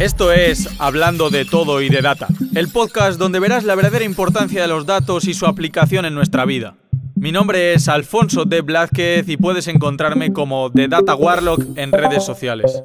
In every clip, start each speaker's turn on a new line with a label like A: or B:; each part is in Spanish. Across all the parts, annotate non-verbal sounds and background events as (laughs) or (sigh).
A: Esto es Hablando de todo y de data, el podcast donde verás la verdadera importancia de los datos y su aplicación en nuestra vida. Mi nombre es Alfonso de Blázquez y puedes encontrarme como The Data Warlock en redes sociales.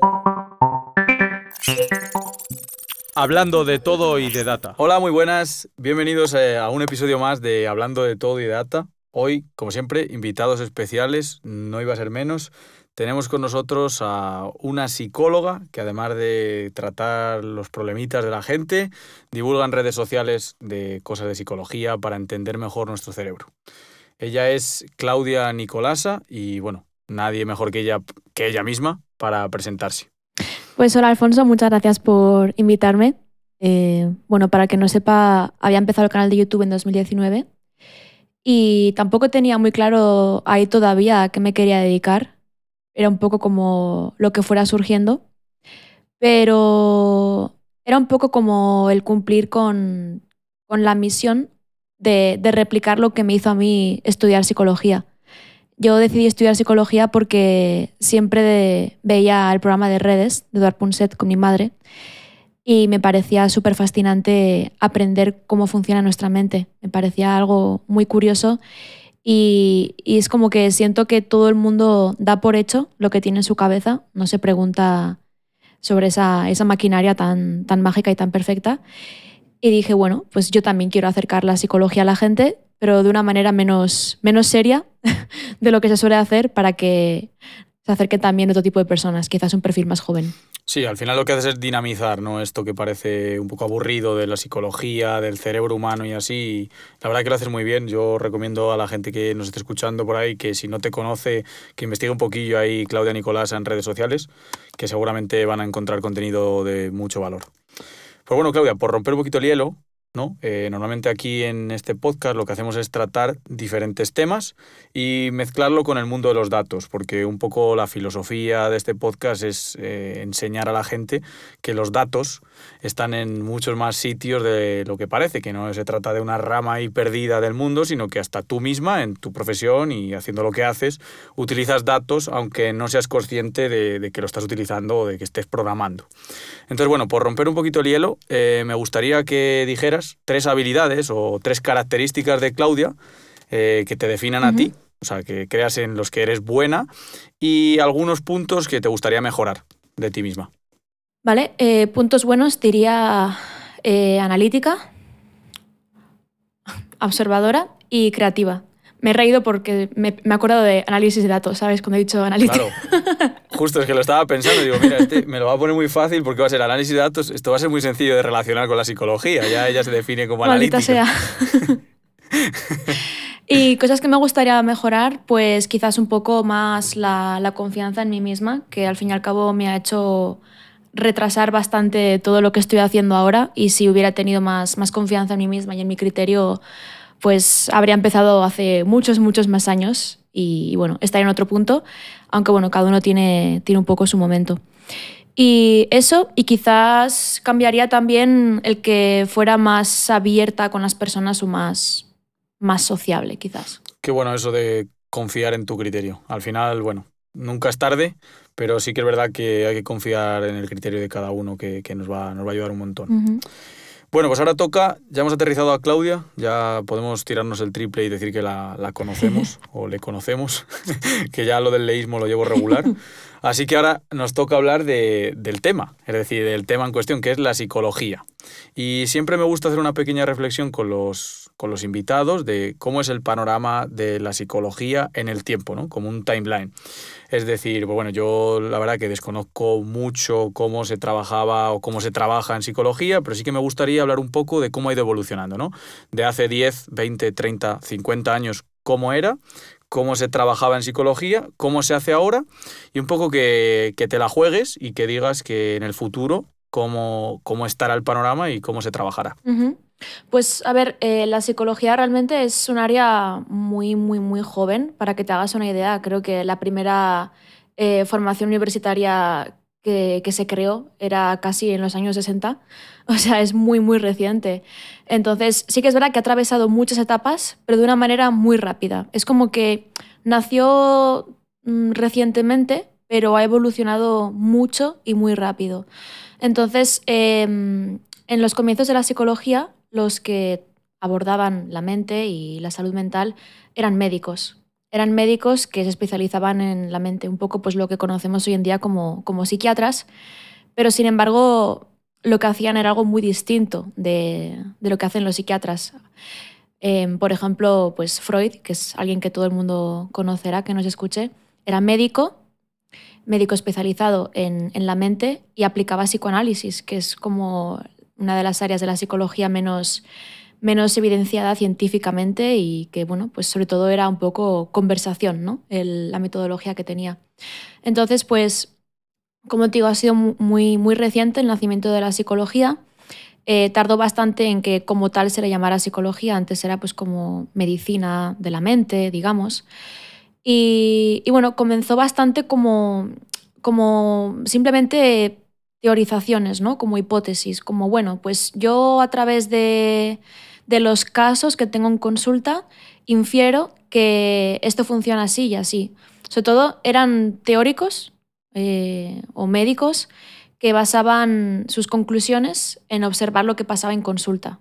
A: Hablando de todo y de data. Hola, muy buenas. Bienvenidos eh, a un episodio más de Hablando de todo y de data. Hoy, como siempre, invitados especiales, no iba a ser menos. Tenemos con nosotros a una psicóloga que además de tratar los problemitas de la gente, divulga en redes sociales de cosas de psicología para entender mejor nuestro cerebro. Ella es Claudia Nicolasa y bueno, nadie mejor que ella, que ella misma para presentarse.
B: Pues hola Alfonso, muchas gracias por invitarme. Eh, bueno, para que no sepa, había empezado el canal de YouTube en 2019 y tampoco tenía muy claro ahí todavía a qué me quería dedicar era un poco como lo que fuera surgiendo, pero era un poco como el cumplir con, la misión de, replicar lo que me hizo a mí estudiar psicología. Yo decidí estudiar psicología porque siempre veía el programa de redes de Eduard Punset con mi madre y me parecía súper fascinante aprender cómo funciona nuestra mente. Me parecía algo muy curioso y, es como que siento que todo el mundo da por hecho lo que tiene en su cabeza, no se pregunta sobre esa, esa maquinaria tan, tan mágica y tan perfecta. Y dije, bueno, pues yo también quiero acercar la psicología a la gente, pero de una manera menos, menos seria (laughs) de lo que se suele hacer para que se acerque también otro tipo de personas, quizás un perfil más joven.
A: Sí, al final lo que haces es dinamizar, ¿no? Esto que parece un poco aburrido de la psicología, del cerebro humano y así. La verdad que lo haces muy bien. Yo recomiendo a la gente que nos esté escuchando por ahí que si no te conoce, que investigue un poquillo ahí Claudia Nicolás en redes sociales, que seguramente van a encontrar contenido de mucho valor. Pues bueno, Claudia, por romper un poquito el hielo, ¿no? Eh, normalmente aquí en este podcast lo que hacemos es tratar diferentes temas y mezclarlo con el mundo de los datos, porque un poco la filosofía de este podcast es eh, enseñar a la gente que los datos están en muchos más sitios de lo que parece, que no se trata de una rama ahí perdida del mundo, sino que hasta tú misma, en tu profesión y haciendo lo que haces, utilizas datos aunque no seas consciente de, que lo estás utilizando o de que estés programando. Entonces, bueno, por romper un poquito el hielo, eh, me gustaría que dijeras tres habilidades o tres características de Claudia eh, que te definan a ti, o sea, que creas en los que eres buena y algunos puntos que te gustaría mejorar de ti misma.
B: Vale, eh, puntos buenos diría eh, analítica, observadora y creativa. Me he reído porque me, me, he acordado de análisis de datos, ¿sabes? Cuando he dicho analítica.
A: Claro. (laughs) Justo es que lo estaba pensando digo, mira, este me lo va a poner muy fácil porque va a ser análisis de datos. Esto va a ser muy sencillo de relacionar con la psicología. Ya ella se define como analítica.
B: sea. (laughs) y cosas que me gustaría mejorar, pues quizás un poco más la, la confianza en mí misma, que al fin y al cabo me ha hecho retrasar bastante todo lo que estoy haciendo ahora y si hubiera tenido más, más confianza en mí misma y en mi criterio, pues habría empezado hace muchos, muchos más años y, bueno, estaría en otro punto, aunque bueno, cada uno tiene, tiene un poco su momento. Y eso, y quizás cambiaría también el que fuera más abierta con las personas o más, más sociable, quizás.
A: Qué bueno eso de confiar en tu criterio. Al final, bueno, nunca es tarde, pero sí que es verdad que hay que confiar en el criterio de cada uno, que, nos, va, nos va a ayudar un montón. Bueno, pues ahora toca, ya hemos aterrizado a Claudia, ya podemos tirarnos el triple y decir que la, la conocemos (laughs) o le conocemos, (laughs) que ya lo del leísmo lo llevo regular. Así que ahora nos toca hablar de, del tema, es decir, del tema en cuestión, que es la psicología. Y siempre me gusta hacer una pequeña reflexión con los, con los invitados de cómo es el panorama de la psicología en el tiempo, ¿no? como un timeline. Es decir, pues bueno, yo la verdad que desconozco mucho cómo se trabajaba o cómo se trabaja en psicología, pero sí que me gustaría hablar un poco de cómo ha ido evolucionando, ¿no? De hace 10, 20, 30, 50 años, cómo era, cómo se trabajaba en psicología, cómo se hace ahora y un poco que, te la juegues y que digas que en el futuro cómo, cómo estará el panorama y cómo se trabajará.
B: Pues a ver, eh, la psicología realmente es un área muy, muy, muy joven. Para que te hagas una idea, creo que la primera eh, formación universitaria que, se creó era casi en los años 60. (laughs) O sea, es muy, muy reciente. Entonces, sí que es verdad que ha atravesado muchas etapas, pero de una manera muy rápida. Es como que nació mm, recientemente, pero ha evolucionado mucho y muy rápido. Entonces, em, en los comienzos de la psicología, los que abordaban la mente y la salud mental eran médicos. Eran médicos que se especializaban en la mente, un poco pues lo que conocemos hoy en día como, como psiquiatras, pero sin embargo lo que hacían era algo muy distinto de, de lo que hacen los psiquiatras. Em, por ejemplo, pues Freud, que es alguien que todo el mundo conocerá, que nos escuche, era médico, médico especializado en, en la mente y aplicaba psicoanálisis, que es como una de las áreas de la psicología menos menos evidenciada científicamente y que, bueno, pues sobre todo era un poco conversación, ¿no? la metodología que tenía. Entonces, pues, como te digo, ha sido muy, muy reciente el nacimiento de la psicología. Eh, tardó bastante en que como tal se le llamara psicología, antes era pues como medicina de la mente, digamos. Y, y bueno, comenzó bastante como, como simplemente teorizaciones, ¿no? Como hipótesis, como bueno, pues yo a través de de los casos que tengo en consulta, infiero que esto funciona así y así. Sobre todo eran teóricos eh, o médicos que basaban sus conclusiones en observar lo que pasaba en consulta.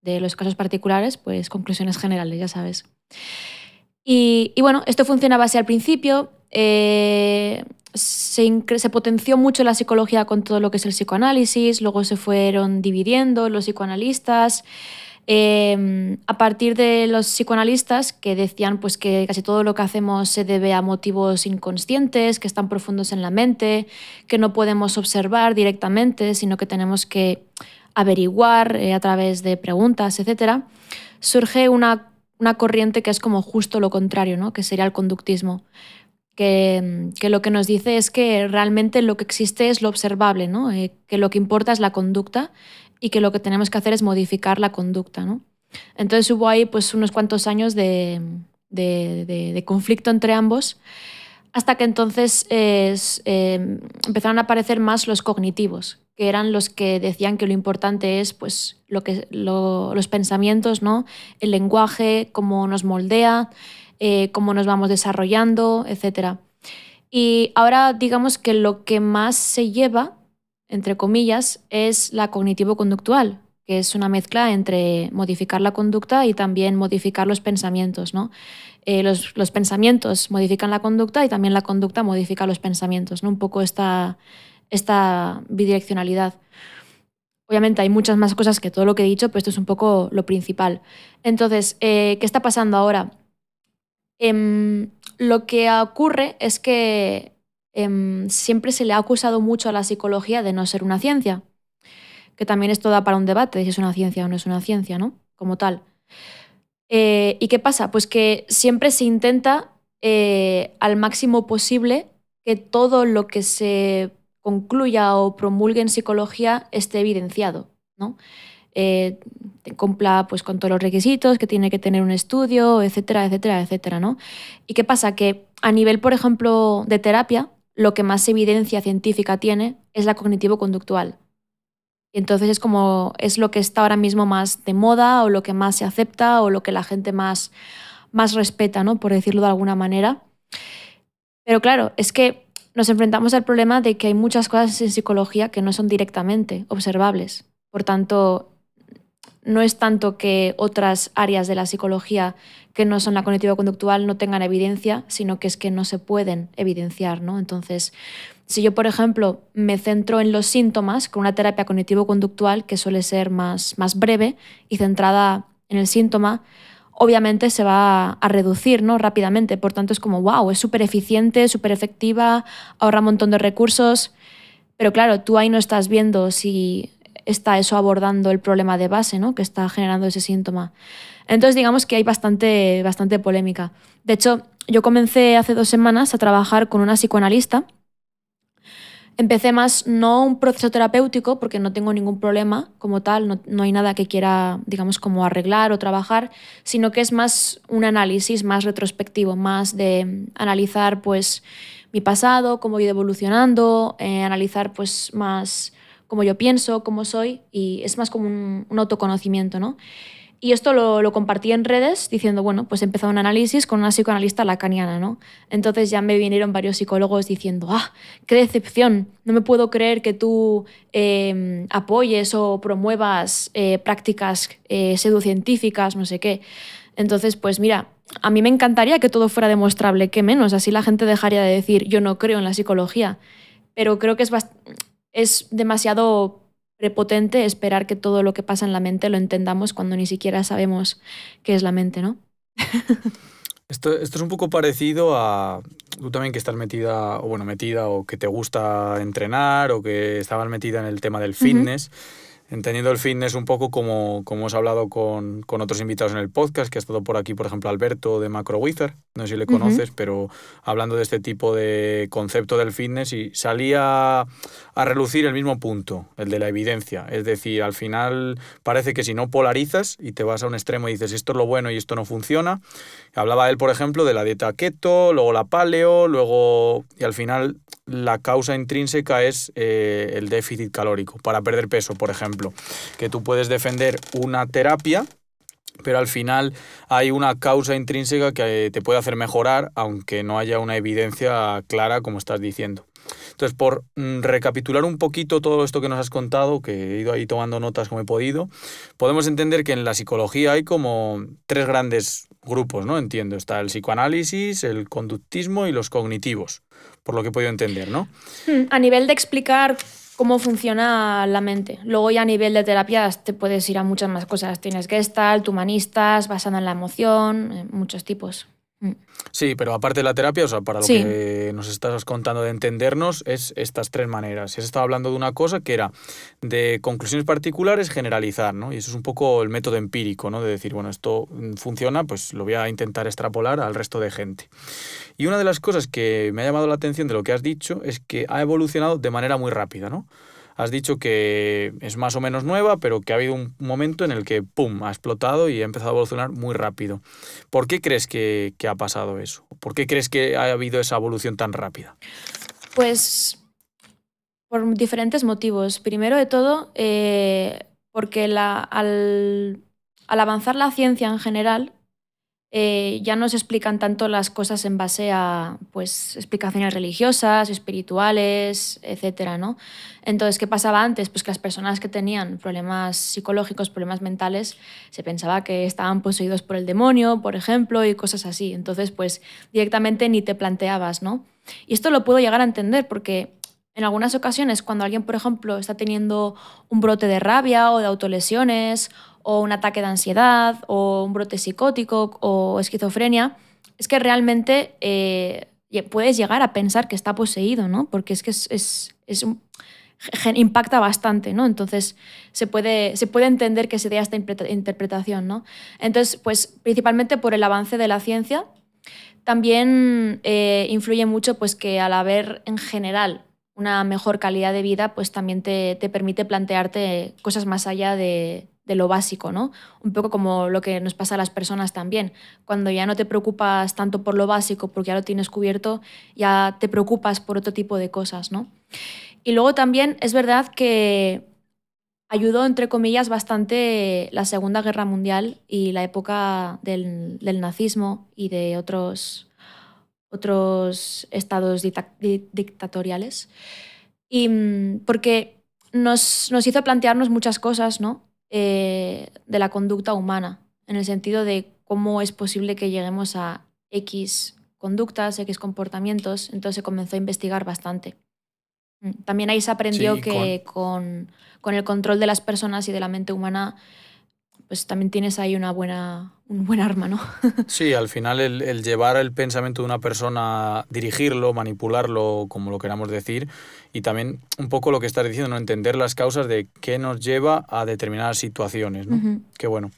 B: De los casos particulares, pues conclusiones generales, ya sabes. Y, bueno, esto funcionaba así al principio. Eh, se, potenció mucho la psicología con todo lo que es el psicoanálisis, luego se fueron dividiendo los psicoanalistas. Em, a partir de los psicoanalistas que decían pues, que casi todo lo que hacemos se debe a motivos inconscientes, que están profundos en la mente, que no podemos observar directamente, sino que tenemos que averiguar eh, a través de preguntas, etc., surge una, corriente que es como justo lo contrario, ¿no? que sería el conductismo. Que, lo que nos dice es que realmente lo que existe es lo observable, ¿no? Eh, que lo que importa es la conducta y que lo que tenemos que hacer es modificar la conducta. ¿no? Entonces hubo ahí pues, unos cuantos años de, conflicto entre ambos, hasta que entonces em, empezaron a aparecer más los cognitivos, que eran los que decían que lo importante es pues, lo que, los pensamientos, ¿no? el lenguaje, cómo nos moldea, eh, cómo nos vamos desarrollando, etc. Y ahora digamos que lo que más se lleva entre comillas, es la cognitivo-conductual, que es una mezcla entre modificar la conducta y también modificar los pensamientos. ¿no? Eh, los, pensamientos modifican la conducta y también la conducta modifica los pensamientos, ¿no? un poco esta, esta bidireccionalidad. Obviamente hay muchas más cosas que todo lo que he dicho, pero esto es un poco lo principal. Entonces, eh, ¿qué está pasando ahora? Em, lo que ocurre es que Em, siempre se le ha acusado mucho a la psicología de no ser una ciencia, que también esto da para un debate si es una ciencia o no es una ciencia, ¿no? Como tal. Eh, ¿Y qué pasa? Pues que siempre se intenta eh, al máximo posible que todo lo que se concluya o promulgue en psicología esté evidenciado, ¿no? Eh, cumpla pues, con todos los requisitos, que tiene que tener un estudio, etcétera, etcétera, etcétera, ¿no? ¿Y qué pasa? Que a nivel, por ejemplo, de terapia, lo que más evidencia científica tiene es la cognitivo-conductual. Entonces es como es lo que está ahora mismo más de moda o lo que más se acepta o lo que la gente más, más respeta, ¿no? por decirlo de alguna manera. Pero claro, es que nos enfrentamos al problema de que hay muchas cosas en psicología que no son directamente observables. Por tanto, no es tanto que otras áreas de la psicología que no son la cognitivo-conductual no tengan evidencia, sino que es que no se pueden evidenciar. ¿no? Entonces, si yo, por ejemplo, me centro en los síntomas con una terapia cognitivo-conductual que suele ser más, más breve y centrada en el síntoma, obviamente se va a reducir ¿no? rápidamente. Por tanto, es como, wow, es súper eficiente, súper efectiva, ahorra un montón de recursos. Pero claro, tú ahí no estás viendo si está eso abordando el problema de base ¿no? que está generando ese síntoma. Entonces digamos que hay bastante, bastante polémica. De hecho, yo comencé hace dos semanas a trabajar con una psicoanalista. Empecé más no un proceso terapéutico, porque no tengo ningún problema como tal, no, no, hay nada que quiera, digamos, como arreglar o trabajar, sino que es más un análisis más retrospectivo, más de analizar pues mi pasado, cómo he ido evolucionando, eh, analizar pues más cómo yo pienso, cómo soy, y es más como un, autoconocimiento, ¿no? Y esto lo, lo, compartí en redes diciendo, bueno, pues he empezado un análisis con una psicoanalista lacaniana, ¿no? Entonces ya me vinieron varios psicólogos diciendo, ah, qué decepción, no me puedo creer que tú eh, apoyes o promuevas eh, prácticas eh, pseudocientíficas, no sé qué. Entonces, pues mira, a mí me encantaría que todo fuera demostrable, que menos, así la gente dejaría de decir, yo no creo en la psicología, pero creo que es, es demasiado prepotente esperar que todo lo que pasa en la mente lo entendamos cuando ni siquiera sabemos qué es la mente, ¿no? (laughs)
A: esto, esto es un poco parecido a tú también que estás metida, o bueno, metida, o que te gusta entrenar, o que estabas metida en el tema del fitness entendiendo el fitness un poco como, como hemos hablado con, con, otros invitados en el podcast, que ha estado por aquí, por ejemplo, Alberto de Macro Wizard, no sé si le conoces, pero hablando de este tipo de concepto del fitness y salía a relucir el mismo punto, el de la evidencia. Es decir, al final parece que si no polarizas y te vas a un extremo y dices esto es lo bueno y esto no funciona, hablaba él, por ejemplo, de la dieta keto, luego la paleo, luego, y al final la causa intrínseca es eh, el déficit calórico, para perder peso, por ejemplo. Que tú puedes defender una terapia, pero al final hay una causa intrínseca que te puede hacer mejorar, aunque no haya una evidencia clara, como estás diciendo. Entonces, por mm, recapitular un poquito todo esto que nos has contado, que he ido ahí tomando notas como he podido, podemos entender que en la psicología hay como tres grandes grupos, ¿no? Entiendo. Está el psicoanálisis, el conductismo y los cognitivos por lo que he podido entender, ¿no?
B: Hmm, a nivel de explicar cómo funciona la mente. Luego ya a nivel de terapias te puedes ir a muchas más cosas. Tienes Gestalt, humanistas, basado en la emoción, eh, muchos tipos.
A: Mm. Sí, pero aparte de la terapia, o sea, para lo que nos estás contando de entendernos, es estas tres maneras. Si has estado hablando de una cosa que era de conclusiones particulares, generalizar, ¿no? Y eso es un poco el método empírico, ¿no? De decir, bueno, esto funciona, pues lo voy a intentar extrapolar al resto de gente. Y una de las cosas que me ha llamado la atención de lo que has dicho es que ha evolucionado de manera muy rápida, ¿no? Has dicho que es más o menos nueva, pero que ha habido un momento en el que, ¡pum!, ha explotado y ha empezado a evolucionar muy rápido. ¿Por qué crees que, ha pasado eso? ¿Por qué crees que ha habido esa evolución tan rápida?
B: Pues por diferentes motivos. Primero de todo, eh, porque al avanzar la ciencia en general, eh, ya no se explican tanto las cosas en base a pues, explicaciones religiosas, espirituales, etc. ¿no? Entonces, ¿qué pasaba antes? Pues que las personas que tenían problemas psicológicos, problemas mentales, se pensaba que estaban poseídos por el demonio, por ejemplo, y cosas así. Entonces, pues directamente ni te planteabas, ¿no? Y esto lo puedo llegar a entender porque en algunas ocasiones, cuando alguien, por ejemplo, está teniendo un brote de rabia o de autolesiones o un ataque de ansiedad o un brote psicótico o esquizofrenia, es que realmente eh, puedes llegar a pensar que está poseído, ¿no? Porque es que es, es, es impacta bastante, ¿no? Entonces se puede, se puede entender que se dé esta interpretación, ¿no? Entonces, pues principalmente por el avance de la ciencia, también eh, influye mucho pues que al haber en general una mejor calidad de vida, pues también te, te permite plantearte cosas más allá de, de lo básico, ¿no? Un poco como lo que nos pasa a las personas también. Cuando ya no te preocupas tanto por lo básico, porque ya lo tienes cubierto, ya te preocupas por otro tipo de cosas, ¿no? Y luego también es verdad que ayudó, entre comillas, bastante la Segunda Guerra Mundial y la época del, nazismo y de otros, otros estados dictatoriales. Y mm, porque nos, nos hizo plantearnos muchas cosas, ¿no? Eh, de la conducta humana, en el sentido de cómo es posible que lleguemos a X conductas, X comportamientos, entonces se comenzó a investigar bastante. Mm, también ahí se aprendió que con... el control de las personas y de la mente humana, pues también tienes ahí una buena, un buen arma, ¿no? (laughs)
A: sí, al final el, el, llevar el pensamiento de una persona, dirigirlo, manipularlo, como lo queramos decir, y también un poco lo que estás diciendo, ¿no? entender las causas de qué nos lleva a determinadas situaciones. ¿no? Qué bueno.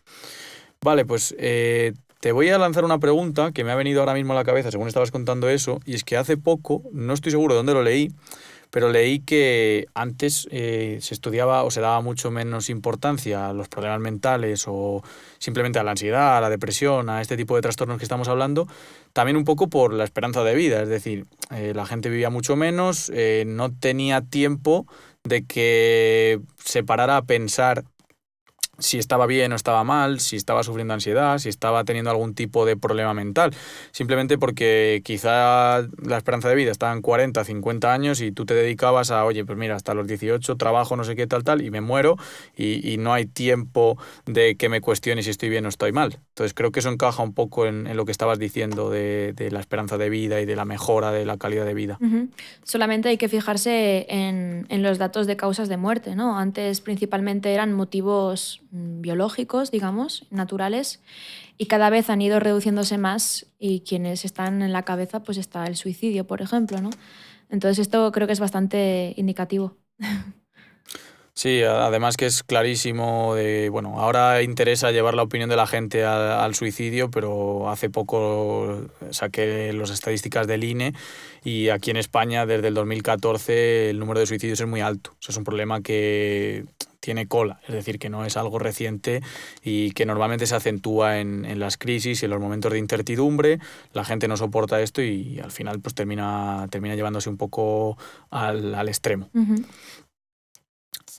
A: Vale, pues eh, te voy a lanzar una pregunta que me ha venido ahora mismo a la cabeza según estabas contando eso, y es que hace poco, no estoy seguro de dónde lo leí, pero leí que antes eh, se estudiaba o se daba mucho menos importancia a los problemas mentales o simplemente a la ansiedad, a la depresión, a este tipo de trastornos que estamos hablando, también un poco por la esperanza de vida, es decir, eh, la gente vivía mucho menos, eh, no tenía tiempo de que se parara a pensar si estaba bien o estaba mal, si estaba sufriendo ansiedad, si estaba teniendo algún tipo de problema mental. Simplemente porque quizá la esperanza de vida estaba en 40, 50 años y tú te dedicabas a, oye, pues mira, hasta los 18 trabajo, no sé qué, tal, tal, y me muero y, no hay tiempo de que me cuestione si estoy bien o estoy mal. Entonces creo que eso encaja un poco en, lo que estabas diciendo de, la esperanza de vida y de la mejora de la calidad de vida.
B: Solamente hay que fijarse en, en los datos de causas de muerte, ¿no? Antes principalmente eran motivos biológicos, digamos, naturales, y cada vez han ido reduciéndose más y quienes están en la cabeza pues está el suicidio, por ejemplo, ¿no? Entonces esto creo que es bastante indicativo.
A: Sí, además que es clarísimo de, bueno, ahora interesa llevar la opinión de la gente al, suicidio, pero hace poco saqué las estadísticas del INE y aquí en España desde el 2014 el número de suicidios es muy alto. es un problema que tiene cola, es decir, que no es algo reciente y que normalmente se acentúa en, en las crisis y en los momentos de incertidumbre. La gente no soporta esto y al final pues termina, termina llevándose un poco al, al extremo.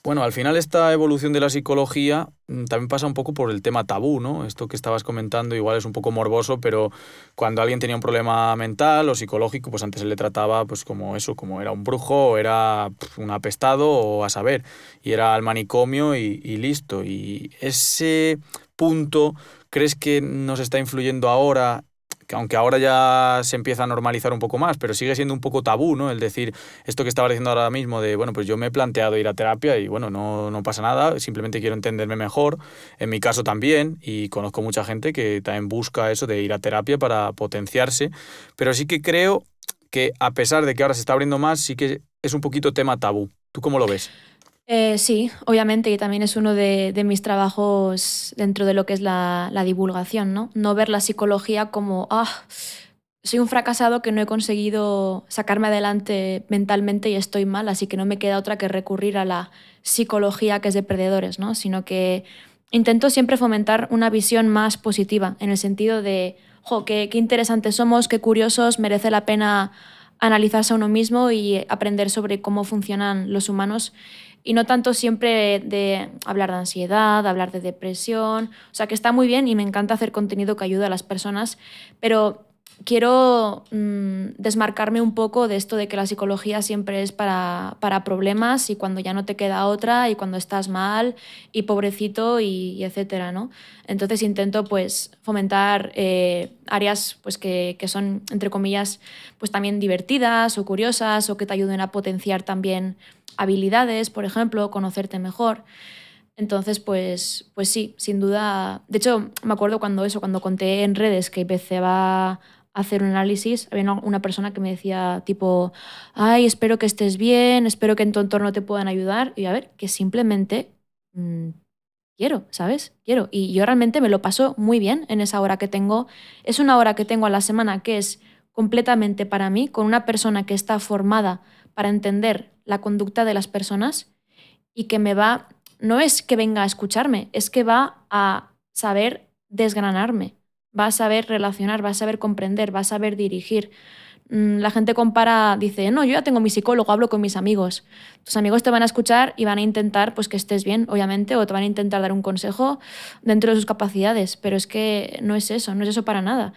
A: Bueno, al final esta evolución de la psicología mm, también pasa un poco por el tema tabú, ¿no? Esto que estabas comentando igual es un poco morboso, pero cuando alguien tenía un problema mental o psicológico, pues antes se le trataba pues como eso, como era un brujo o era un apestado o a saber, y era al manicomio y, y listo. Y ese punto, ¿crees que nos está influyendo ahora aunque ahora ya se empieza a normalizar un poco más, pero sigue siendo un poco tabú, ¿no? El decir esto que estaba diciendo ahora mismo de, bueno, pues yo me he planteado ir a terapia y bueno, no, no pasa nada, simplemente quiero entenderme mejor, en mi caso también, y conozco mucha gente que también busca eso de ir a terapia para potenciarse, pero sí que creo que a pesar de que ahora se está abriendo más, sí que es un poquito tema tabú. ¿Tú cómo lo ves?
B: Eh, sí, obviamente, y también es uno de, mis trabajos dentro de lo que es la, divulgación, ¿no? No ver la psicología como, ah, soy un fracasado que no he conseguido sacarme adelante mentalmente y estoy mal, así que no me queda otra que recurrir a la psicología que es de perdedores, ¿no? Sino que intento siempre fomentar una visión más positiva, en el sentido de, jo, qué, qué interesantes somos, qué curiosos, merece la pena analizarse a uno mismo y aprender sobre cómo funcionan los humanos y no tanto siempre de hablar de ansiedad, hablar de depresión, o sea que está muy bien y me encanta hacer contenido que ayude a las personas, pero quiero mm, desmarcarme un poco de esto de que la psicología siempre es para, para, problemas y cuando ya no te queda otra y cuando estás mal y pobrecito y, etcétera, ¿no? Entonces intento pues fomentar eh, áreas pues que, que, son, entre comillas, pues también divertidas o curiosas o que te ayuden a potenciar también habilidades, por ejemplo, conocerte mejor. Entonces, pues, pues sí, sin duda. De hecho, me acuerdo cuando eso, cuando conté en redes que empecé a hacer un análisis, había una persona que me decía tipo, ay, espero que estés bien, espero que en tu entorno te puedan ayudar. Y a ver, que simplemente mm, quiero, ¿sabes? Quiero. Y yo realmente me lo paso muy bien en esa hora que tengo. Es una hora que tengo a la semana que es completamente para mí, con una persona que está formada para entender la conducta de las personas y que me va, no es que venga a escucharme, es que va a saber desgranarme, va a saber relacionar, va a saber comprender, va a saber dirigir. Mm, la gente compara, dice, no, yo ya tengo mi psicólogo, hablo con mis amigos. Tus amigos te van a escuchar y van a intentar pues, que estés bien, obviamente, o te van a intentar dar un consejo dentro de sus capacidades, pero es que no es eso, no es eso para nada.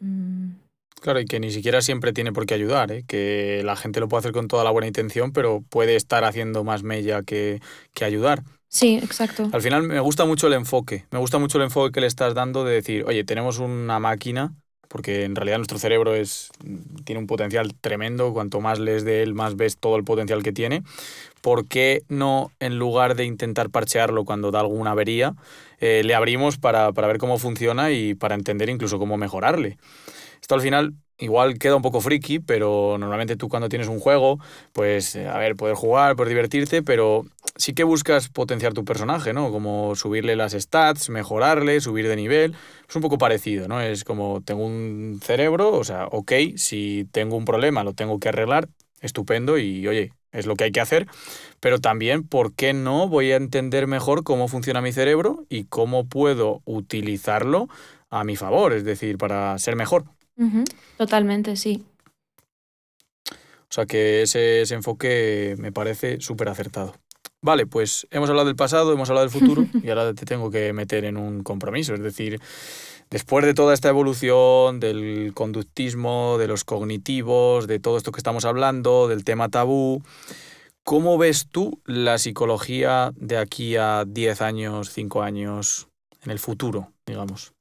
A: Mm. Claro, y que ni siquiera siempre tiene por qué ayudar, ¿eh? que la gente lo puede hacer con toda la buena intención, pero puede estar haciendo más mella que, que ayudar.
B: Sí, exacto.
A: Al final me gusta mucho el enfoque, me gusta mucho el enfoque que le estás dando de decir, oye, tenemos una máquina, porque en realidad nuestro cerebro es, tiene un potencial tremendo, cuanto más lees de él, más ves todo el potencial que tiene. ¿Por qué no, en lugar de intentar parchearlo cuando da alguna avería, eh, le abrimos para, para ver cómo funciona y para entender incluso cómo mejorarle? Esto al final igual queda un poco friki, pero normalmente tú cuando tienes un juego, pues eh, a ver, poder jugar, poder divertirte, pero sí que buscas potenciar tu personaje, ¿no? Como subirle las stats, mejorarle, subir de nivel. Es un poco parecido, ¿no? Es como tengo un cerebro, o sea, ok, si tengo un problema lo tengo que arreglar, estupendo y oye, es lo que hay que hacer, pero también, ¿por qué no voy a entender mejor cómo funciona mi cerebro y cómo puedo utilizarlo a mi favor, es decir, para ser mejor?
B: Totalmente, sí.
A: O sea que ese, ese enfoque me parece súper acertado. vale, pues hemos hablado del pasado, hemos hablado del futuro (laughs) y ahora te tengo que meter en un compromiso. Es decir, después de toda esta evolución del conductismo, de los cognitivos, de todo esto que estamos hablando, del tema tabú, ¿cómo ves tú la psicología de aquí a 10 años, 5 años, en el futuro, digamos?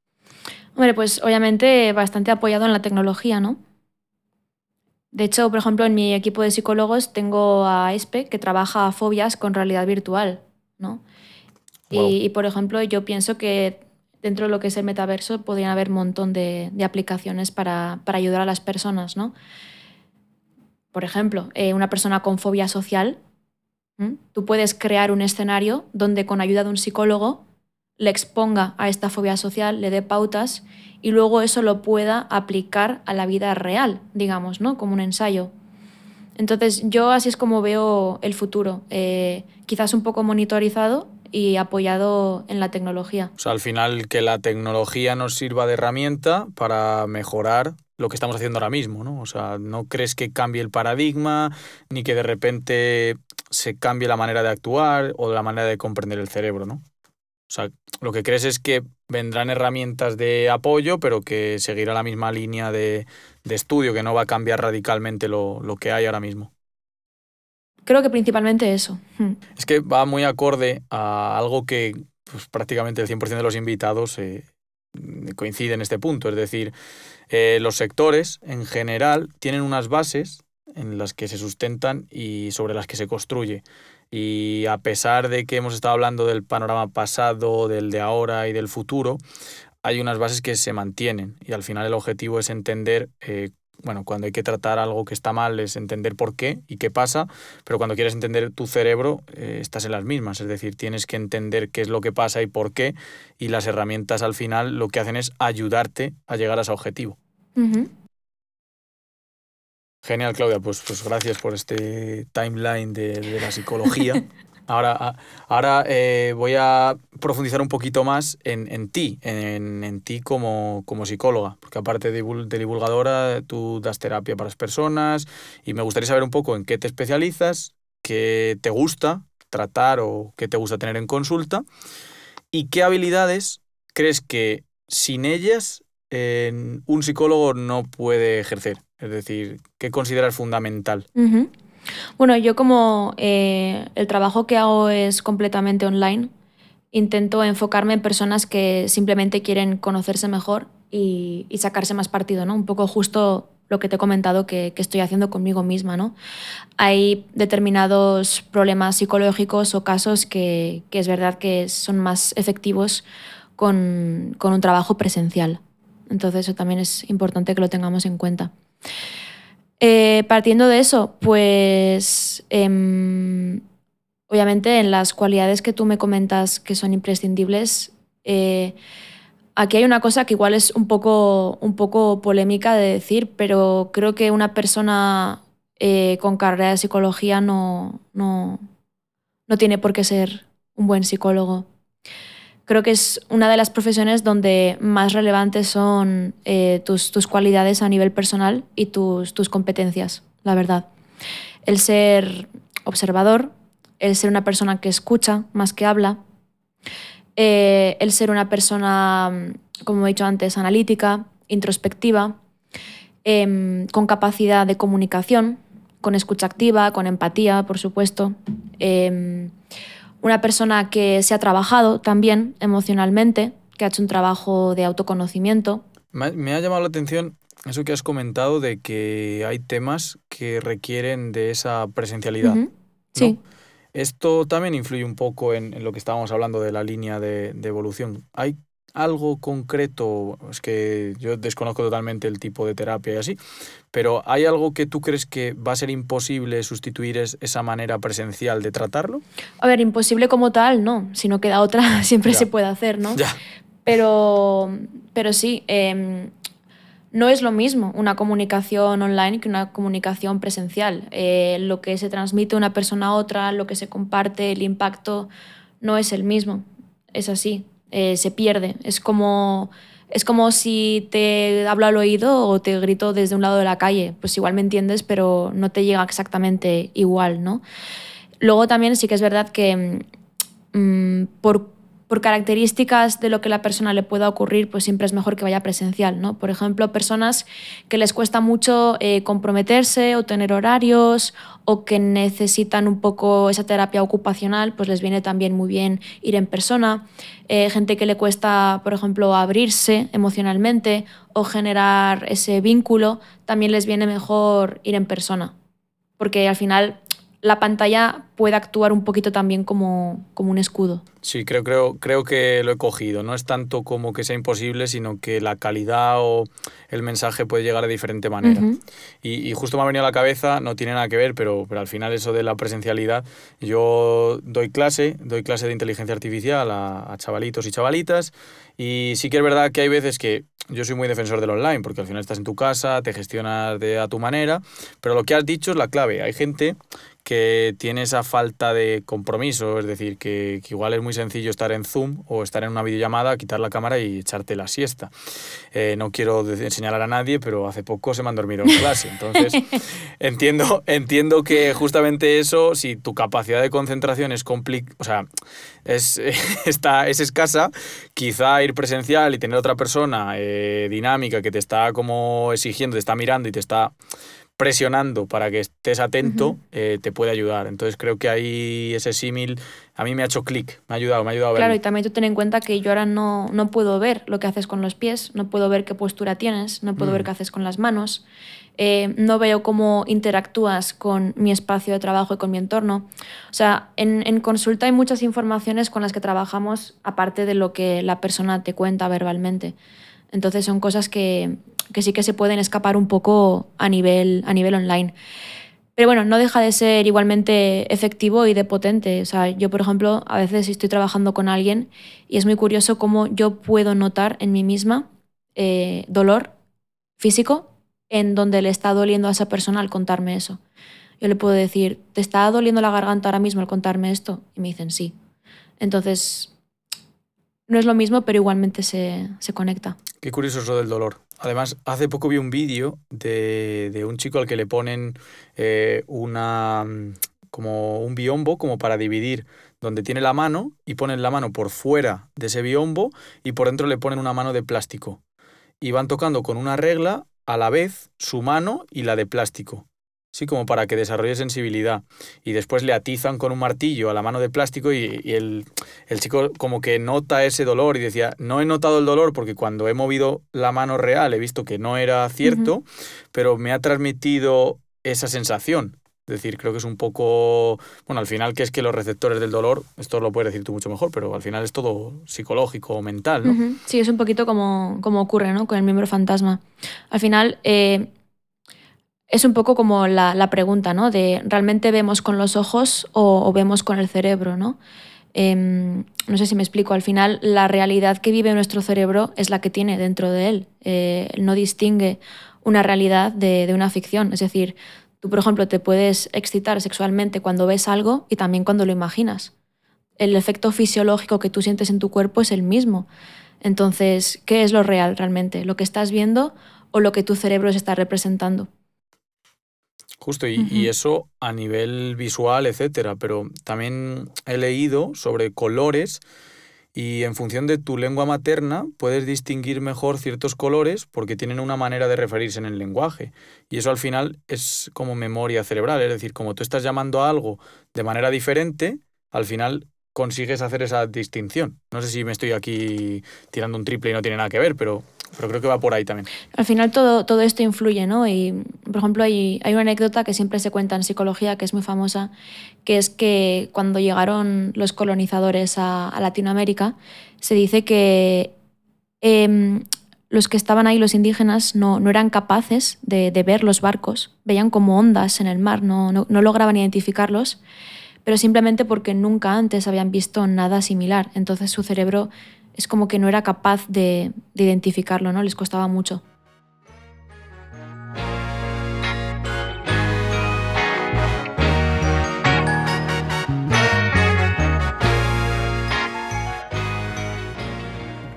B: Hombre, pues obviamente bastante apoyado en la tecnología, ¿no? De hecho, por ejemplo, en mi equipo de psicólogos tengo a ESPE que trabaja fobias con realidad virtual, ¿no? Y, por ejemplo, yo pienso que dentro de lo que es el metaverso podrían haber un montón de, aplicaciones para, ayudar a las personas, ¿no? Por ejemplo, eh, una persona con fobia social, tú puedes crear un escenario donde con ayuda de un psicólogo le exponga a esta fobia social, le dé pautas y luego eso lo pueda aplicar a la vida real, digamos, ¿no? Como un ensayo. Entonces yo así es como veo el futuro, eh, quizás un poco monitorizado y apoyado en la tecnología.
A: O sea, al final que la tecnología nos sirva de herramienta para mejorar lo que estamos haciendo ahora mismo, ¿no? O sea, no crees que cambie el paradigma, ni que de repente se cambie la manera de actuar o la manera de comprender el cerebro, ¿no? O sea, lo que crees es que vendrán herramientas de apoyo, pero que seguirá la misma línea de, estudio, que no va a cambiar radicalmente lo, que hay ahora mismo.
B: Creo que principalmente eso. Hmm.
A: Es que va muy acorde a algo que pues, prácticamente el 100% de los invitados eh, coincide en este punto. Es decir, eh, los sectores en general tienen unas bases en las que se sustentan y sobre las que se construye. Y a pesar de que hemos estado hablando del panorama pasado, del de ahora y del futuro, hay unas bases que se mantienen y al final el objetivo es entender, eh, bueno, cuando hay que tratar algo que está mal es entender por qué y qué pasa, pero cuando quieres entender tu cerebro eh, estás en las mismas, es decir, tienes que entender qué es lo que pasa y por qué y las herramientas al final lo que hacen es ayudarte a llegar a ese objetivo. Genial, Claudia. Pues, pues gracias por este timeline de, la psicología. (laughs) Ahora, ahora eh, voy a profundizar un poquito más en, ti, en, ti como, como, psicóloga, porque aparte de, divulgadora, tú das terapia para las personas y me gustaría saber un poco en qué te especializas, qué te gusta tratar o qué te gusta tener en consulta y qué habilidades crees que sin ellas un psicólogo no puede ejercer. Es decir, ¿qué consideras fundamental?
B: Bueno, yo como eh, el trabajo que hago es completamente online, intento enfocarme en personas que simplemente quieren conocerse mejor y, sacarse más partido, ¿no? Un poco justo lo que te he comentado que, estoy haciendo conmigo misma, ¿no? Hay determinados problemas psicológicos o casos que, es verdad que son más efectivos con, con un trabajo presencial. Entonces eso también es importante que lo tengamos en cuenta. Eh, partiendo de eso, pues em, obviamente en las cualidades que tú me comentas que son imprescindibles, eh, aquí hay una cosa que igual es un poco, un poco polémica de decir, pero creo que una persona eh, con carrera de psicología no, no, no tiene por qué ser un buen psicólogo creo que es una de las profesiones donde más relevantes son eh, tus, tus, cualidades a nivel personal y tus, tus, competencias, la verdad. El ser observador, el ser una persona que escucha más que habla, eh, el ser una persona, como he dicho antes, analítica, introspectiva, em, con capacidad de comunicación, con escucha activa, con empatía, por supuesto. Em, una persona que se ha trabajado también emocionalmente, que ha hecho un trabajo de autoconocimiento.
A: Me ha llamado la atención eso que has comentado de que hay temas que requieren de esa presencialidad.
B: Sí.
A: Esto también influye un poco en, lo que estábamos hablando de la línea de, de evolución. ¿Hay algo concreto? Es que yo desconozco totalmente el tipo de terapia y así, pero ¿hay algo que tú crees que va a ser imposible sustituir esa manera presencial de tratarlo?
B: A ver, imposible como tal, no. Si no queda otra, (laughs) siempre se puede hacer, ¿no?
A: Ya.
B: Pero, pero sí, em, no es lo mismo una comunicación online que una comunicación presencial. Eh, lo que se transmite una persona a otra, lo que se comparte, el impacto, no es el mismo. Es así. Eh, se pierde. Es como, es como si te hablo al oído o te grito desde un lado de la calle. Pues igual me entiendes, pero no te llega exactamente igual, ¿no? Luego también sí que es verdad que mm, por por características de lo que la persona le pueda ocurrir, pues siempre es mejor que vaya presencial, ¿no? Por ejemplo, personas que les cuesta mucho eh, comprometerse o tener horarios o que necesitan un poco esa terapia ocupacional, pues les viene también muy bien ir en persona. Eh, gente que le cuesta, por ejemplo, abrirse emocionalmente o generar ese vínculo, también les viene mejor ir en persona. Porque al final la pantalla puede actuar un poquito también como, como un escudo.
A: Sí, creo, creo, creo que lo he cogido. No es tanto como que sea imposible, sino que la calidad o el mensaje puede llegar de diferente manera. y, justo me ha venido a la cabeza, no tiene nada que ver, pero, pero al final eso de la presencialidad, yo doy clase, doy clase de inteligencia artificial a, a chavalitos y chavalitas, y sí que es verdad que hay veces que yo soy muy defensor del online, porque al final estás en tu casa, te gestionas de a tu manera, pero lo que has dicho es la clave. Hay gente que tiene esa falta de compromiso, es decir, que, igual es muy sencillo estar en Zoom o estar en una videollamada, quitar la cámara y echarte la siesta. Eh, no quiero señalar a nadie, pero hace poco se me han dormido en clase, entonces (laughs) entiendo, entiendo que justamente eso, si tu capacidad de concentración es o sea, es, (laughs) está, es escasa, quizá ir presencial y tener otra persona eh, dinámica que te está como exigiendo, te está mirando y te está presionando para que estés atento, eh, te puede ayudar. Entonces creo que ahí ese símil a mí me ha hecho clic, me ha ayudado, me ha ayudado a
B: ver. Claro, y también tú ten en cuenta que yo ahora no, no puedo ver lo que haces con los pies, no puedo ver qué postura tienes, no puedo ver mm. qué haces con las manos, eh, no veo cómo interactúas con mi espacio de trabajo y con mi entorno. O sea, en, en consulta hay muchas informaciones con las que trabajamos aparte de lo que la persona te cuenta verbalmente. Entonces son cosas que, que sí que se pueden escapar un poco a nivel, a nivel online. Pero bueno, no deja de ser igualmente efectivo y de potente. O sea, yo, por ejemplo, a veces estoy trabajando con alguien y es muy curioso cómo yo puedo notar en mí misma eh, dolor físico en donde le está doliendo a esa persona al contarme eso. Yo le puedo decir, ¿te está doliendo la garganta ahora mismo al contarme esto? Y me dicen sí. Entonces, no es lo mismo, pero igualmente se, se conecta.
A: Qué curioso eso del dolor. Además, hace poco vi un vídeo de, un chico al que le ponen eh, una como un biombo como para dividir donde tiene la mano y ponen la mano por fuera de ese biombo y por dentro le ponen una mano de plástico. Y van tocando con una regla a la vez su mano y la de plástico sí, como para que desarrolle sensibilidad. Y después le atizan con un martillo a la mano de plástico y, el, chico como que nota ese dolor y decía, no he notado el dolor porque cuando he movido la mano real he visto que no era cierto, pero me ha transmitido esa sensación. Es decir, creo que es un poco, bueno, al final que es que los receptores del dolor, esto lo puedes decir tú mucho mejor, pero al final es todo psicológico, mental, ¿no?
B: Sí, es un poquito como, como ocurre, ¿no? Con el miembro fantasma. Al final, eh, es un poco como la, pregunta, ¿no? De ¿realmente vemos con los ojos o, vemos con el cerebro, ¿no? Em, no sé si me explico, al final la realidad que vive nuestro cerebro es la que tiene dentro de él. Eh, no distingue una realidad de, una ficción. Es decir, tú, por ejemplo, te puedes excitar sexualmente cuando ves algo y también cuando lo imaginas. El efecto fisiológico que tú sientes en tu cuerpo es el mismo. Entonces, ¿qué es lo real realmente? ¿Lo que estás viendo o lo que tu cerebro está representando?
A: Justo, y, eso a nivel visual, etcétera, pero también he leído sobre colores y en función de tu lengua materna puedes distinguir mejor ciertos colores porque tienen una manera de referirse en el lenguaje. Y eso al final es como memoria cerebral, es decir, como tú estás llamando a algo de manera diferente, al final consigues hacer esa distinción. No sé si me estoy aquí tirando un triple y no tiene nada que ver, pero pero creo que va por ahí también.
B: Al final todo, todo esto influye, ¿no? Y, por ejemplo, hay, hay una anécdota que siempre se cuenta en psicología, que es muy famosa, que es que cuando llegaron los colonizadores a, Latinoamérica, se dice que em, los que estaban ahí, los indígenas, no, no eran capaces de, ver los barcos, veían como ondas en el mar, no, no lograban identificarlos, pero simplemente porque nunca antes habían visto nada similar. Entonces su cerebro es como que no era capaz de, identificarlo, ¿no? Les costaba mucho.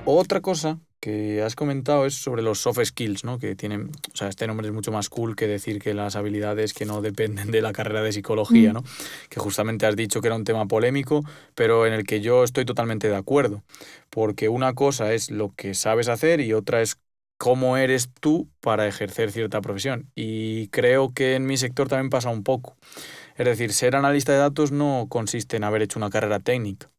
A: Otra cosa que has comentado es sobre los soft skills, ¿no? Que tienen, o sea, este nombre es mucho más cool que decir que las habilidades que no (laughs) dependen de la carrera de psicología, mm. ¿no? Que justamente has dicho que era un tema polémico, pero en el que yo estoy totalmente de acuerdo. Porque una cosa es lo que sabes hacer y otra es cómo eres tú para ejercer cierta profesión. Y creo que en mi sector también pasa un poco. Es decir, ser analista de datos no consiste en haber hecho una carrera técnica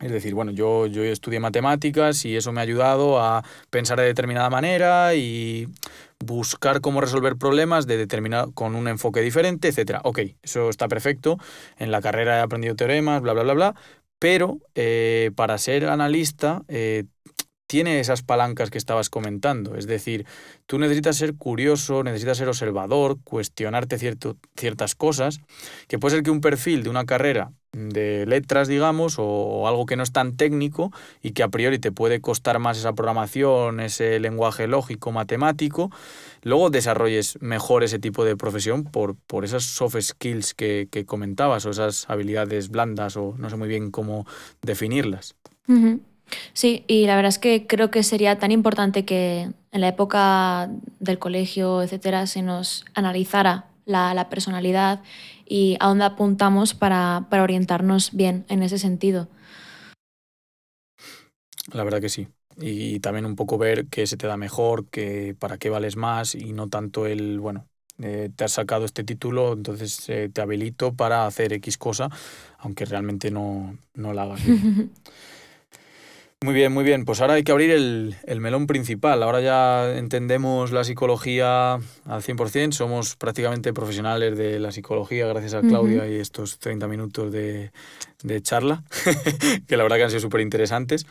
A: es decir, bueno, yo, yo estudié matemáticas y eso me ha ayudado a pensar de determinada manera y buscar cómo resolver problemas de determinado, con un enfoque diferente, etc. Ok, eso está perfecto. En la carrera he aprendido teoremas, bla, bla, bla, bla. Pero eh, para ser analista eh, tiene esas palancas que estabas comentando. Es decir, tú necesitas ser curioso, necesitas ser observador, cuestionarte ciertas cosas, que puede ser que un perfil de una carrera de letras, digamos, o, algo que no es tan técnico y que a priori te puede costar más esa programación, ese lenguaje lógico, matemático, luego desarrolles mejor ese tipo de profesión por, por esas soft skills que, comentabas o esas habilidades blandas o no sé muy bien cómo definirlas.
B: Sí, y la verdad es que creo que sería tan importante que en la época del colegio, etcétera, se nos analizara la, personalidad y a dónde apuntamos para, orientarnos bien en ese sentido.
A: La verdad que sí. Y también un poco ver qué se te da mejor, que para qué vales más y no tanto el, bueno, eh, te has sacado este título, entonces eh, te habilito para hacer X cosa, aunque realmente no, no la hagas. (laughs) Muy bien, muy bien. Pues ahora hay que abrir el, melón principal. Ahora ya entendemos la psicología al 100%. Somos prácticamente profesionales de la psicología gracias a Claudia y estos 30 minutos de, de charla, (laughs) que la verdad que han sido súper interesantes.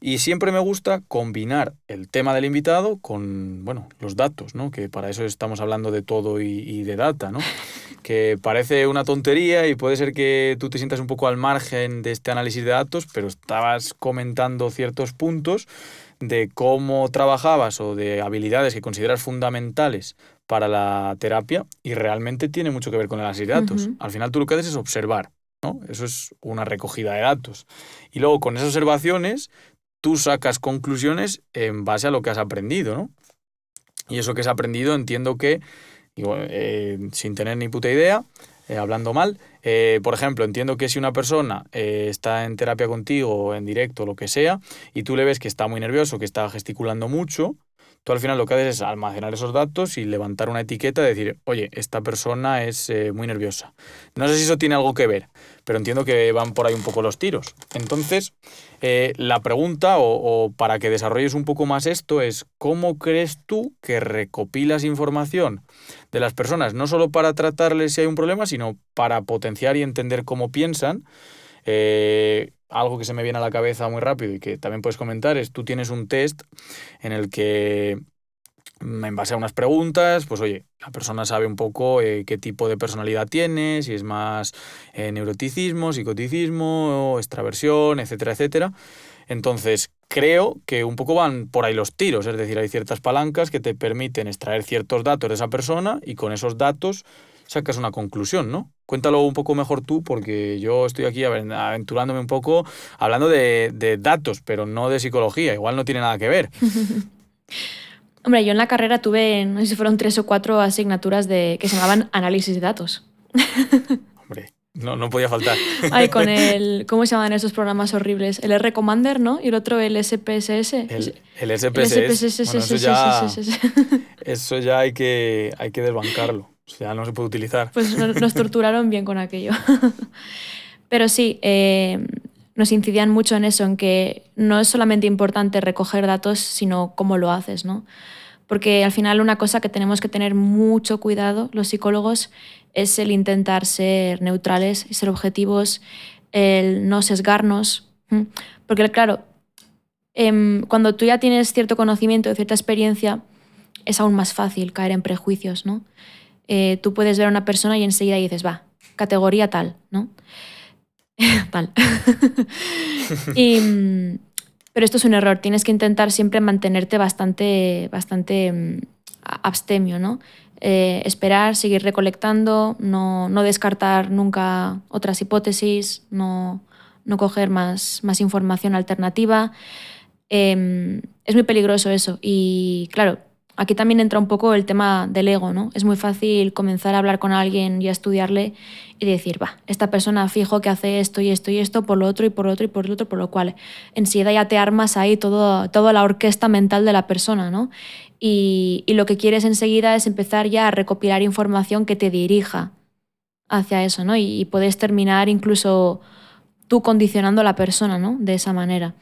A: Y siempre me gusta combinar el tema del invitado con, bueno, los datos, ¿no? Que para eso estamos hablando de todo y, de data, ¿no? (laughs) Que parece una tontería y puede ser que tú te sientas un poco al margen de este análisis de datos, pero estabas comentando ciertos puntos de cómo trabajabas o de habilidades que consideras fundamentales para la terapia y realmente tiene mucho que ver con el análisis de datos. Al final tú lo que haces es observar, ¿no? Eso es una recogida de datos. Y luego con esas observaciones tú sacas conclusiones en base a lo que has aprendido, ¿no? Y eso que has aprendido entiendo que, eh, sin tener ni puta idea, eh, hablando mal, eh, por ejemplo, entiendo que si una persona está en terapia contigo, en directo, lo que sea, y tú le ves que está muy nervioso, que está gesticulando mucho, tú al final lo que haces es almacenar esos datos y levantar una etiqueta y decir, oye, esta persona es eh, muy nerviosa. No sé si eso tiene algo que ver, pero entiendo que van por ahí un poco los tiros. Entonces, eh, la pregunta, o, para que desarrolles un poco más esto, es ¿cómo crees tú que recopilas información de las personas, no solo para tratarles si hay un problema, sino para potenciar y entender cómo piensan? Eh, algo que se me viene a la cabeza muy rápido y que también puedes comentar es, tú tienes un test en el que mm, en base a unas preguntas, pues oye, la persona sabe un poco eh, qué tipo de personalidad tiene, si es más eh, neuroticismo, psicoticismo, extraversión, etcétera, etcétera. Entonces, creo que un poco van por ahí los tiros, es decir, hay ciertas palancas que te permiten extraer ciertos datos de esa persona y con esos datos sacas una conclusión, ¿no? Cuéntalo un poco mejor tú, porque yo estoy aquí aventurándome un poco hablando de, datos, pero no de psicología. Igual no tiene nada que ver.
B: Hombre, yo en la carrera tuve, no sé si fueron tres o cuatro asignaturas de, que se llamaban análisis de datos.
A: Hombre, no, no podía faltar.
B: Ay, con el, ¿cómo se llaman esos programas horribles? El R Commander, ¿no? Y el otro el SPSS.
A: El, el SPSS. eso, ya, eso ya hay que, hay que desbancarlo. O sea, no se puede utilizar.
B: Pues nos (laughs) torturaron bien con aquello. (laughs) Pero sí, eh, nos incidían mucho en eso, en que no es solamente importante recoger datos, sino cómo lo haces, ¿no? Porque al final una cosa que tenemos que tener mucho cuidado los psicólogos es el intentar ser neutrales y ser objetivos, el no sesgarnos. Porque claro, em, cuando tú ya tienes cierto conocimiento, cierta experiencia, es aún más fácil caer en prejuicios, ¿no? Eh, tú puedes ver a una persona y enseguida dices, va, categoría tal, ¿no? (laughs) tal. (laughs) Mm, pero esto es un error, tienes que intentar siempre mantenerte bastante, bastante mm, abstemio, ¿no? Eh, esperar, seguir recolectando, no, descartar nunca otras hipótesis, no, coger más, más información alternativa. Em, es muy peligroso eso. Y claro, aquí también entra un poco el tema del ego, ¿no? Es muy fácil comenzar a hablar con alguien y a estudiarle y decir, va, esta persona fijo que hace esto y esto y esto por lo otro y por lo otro y por lo otro, por lo cual enseguida ya te armas ahí todo, toda la orquesta mental de la persona, ¿no? Y, y, lo que quieres enseguida es empezar ya a recopilar información que te dirija hacia eso, ¿no? Y, y puedes terminar incluso tú condicionando a la persona, ¿no? De esa manera.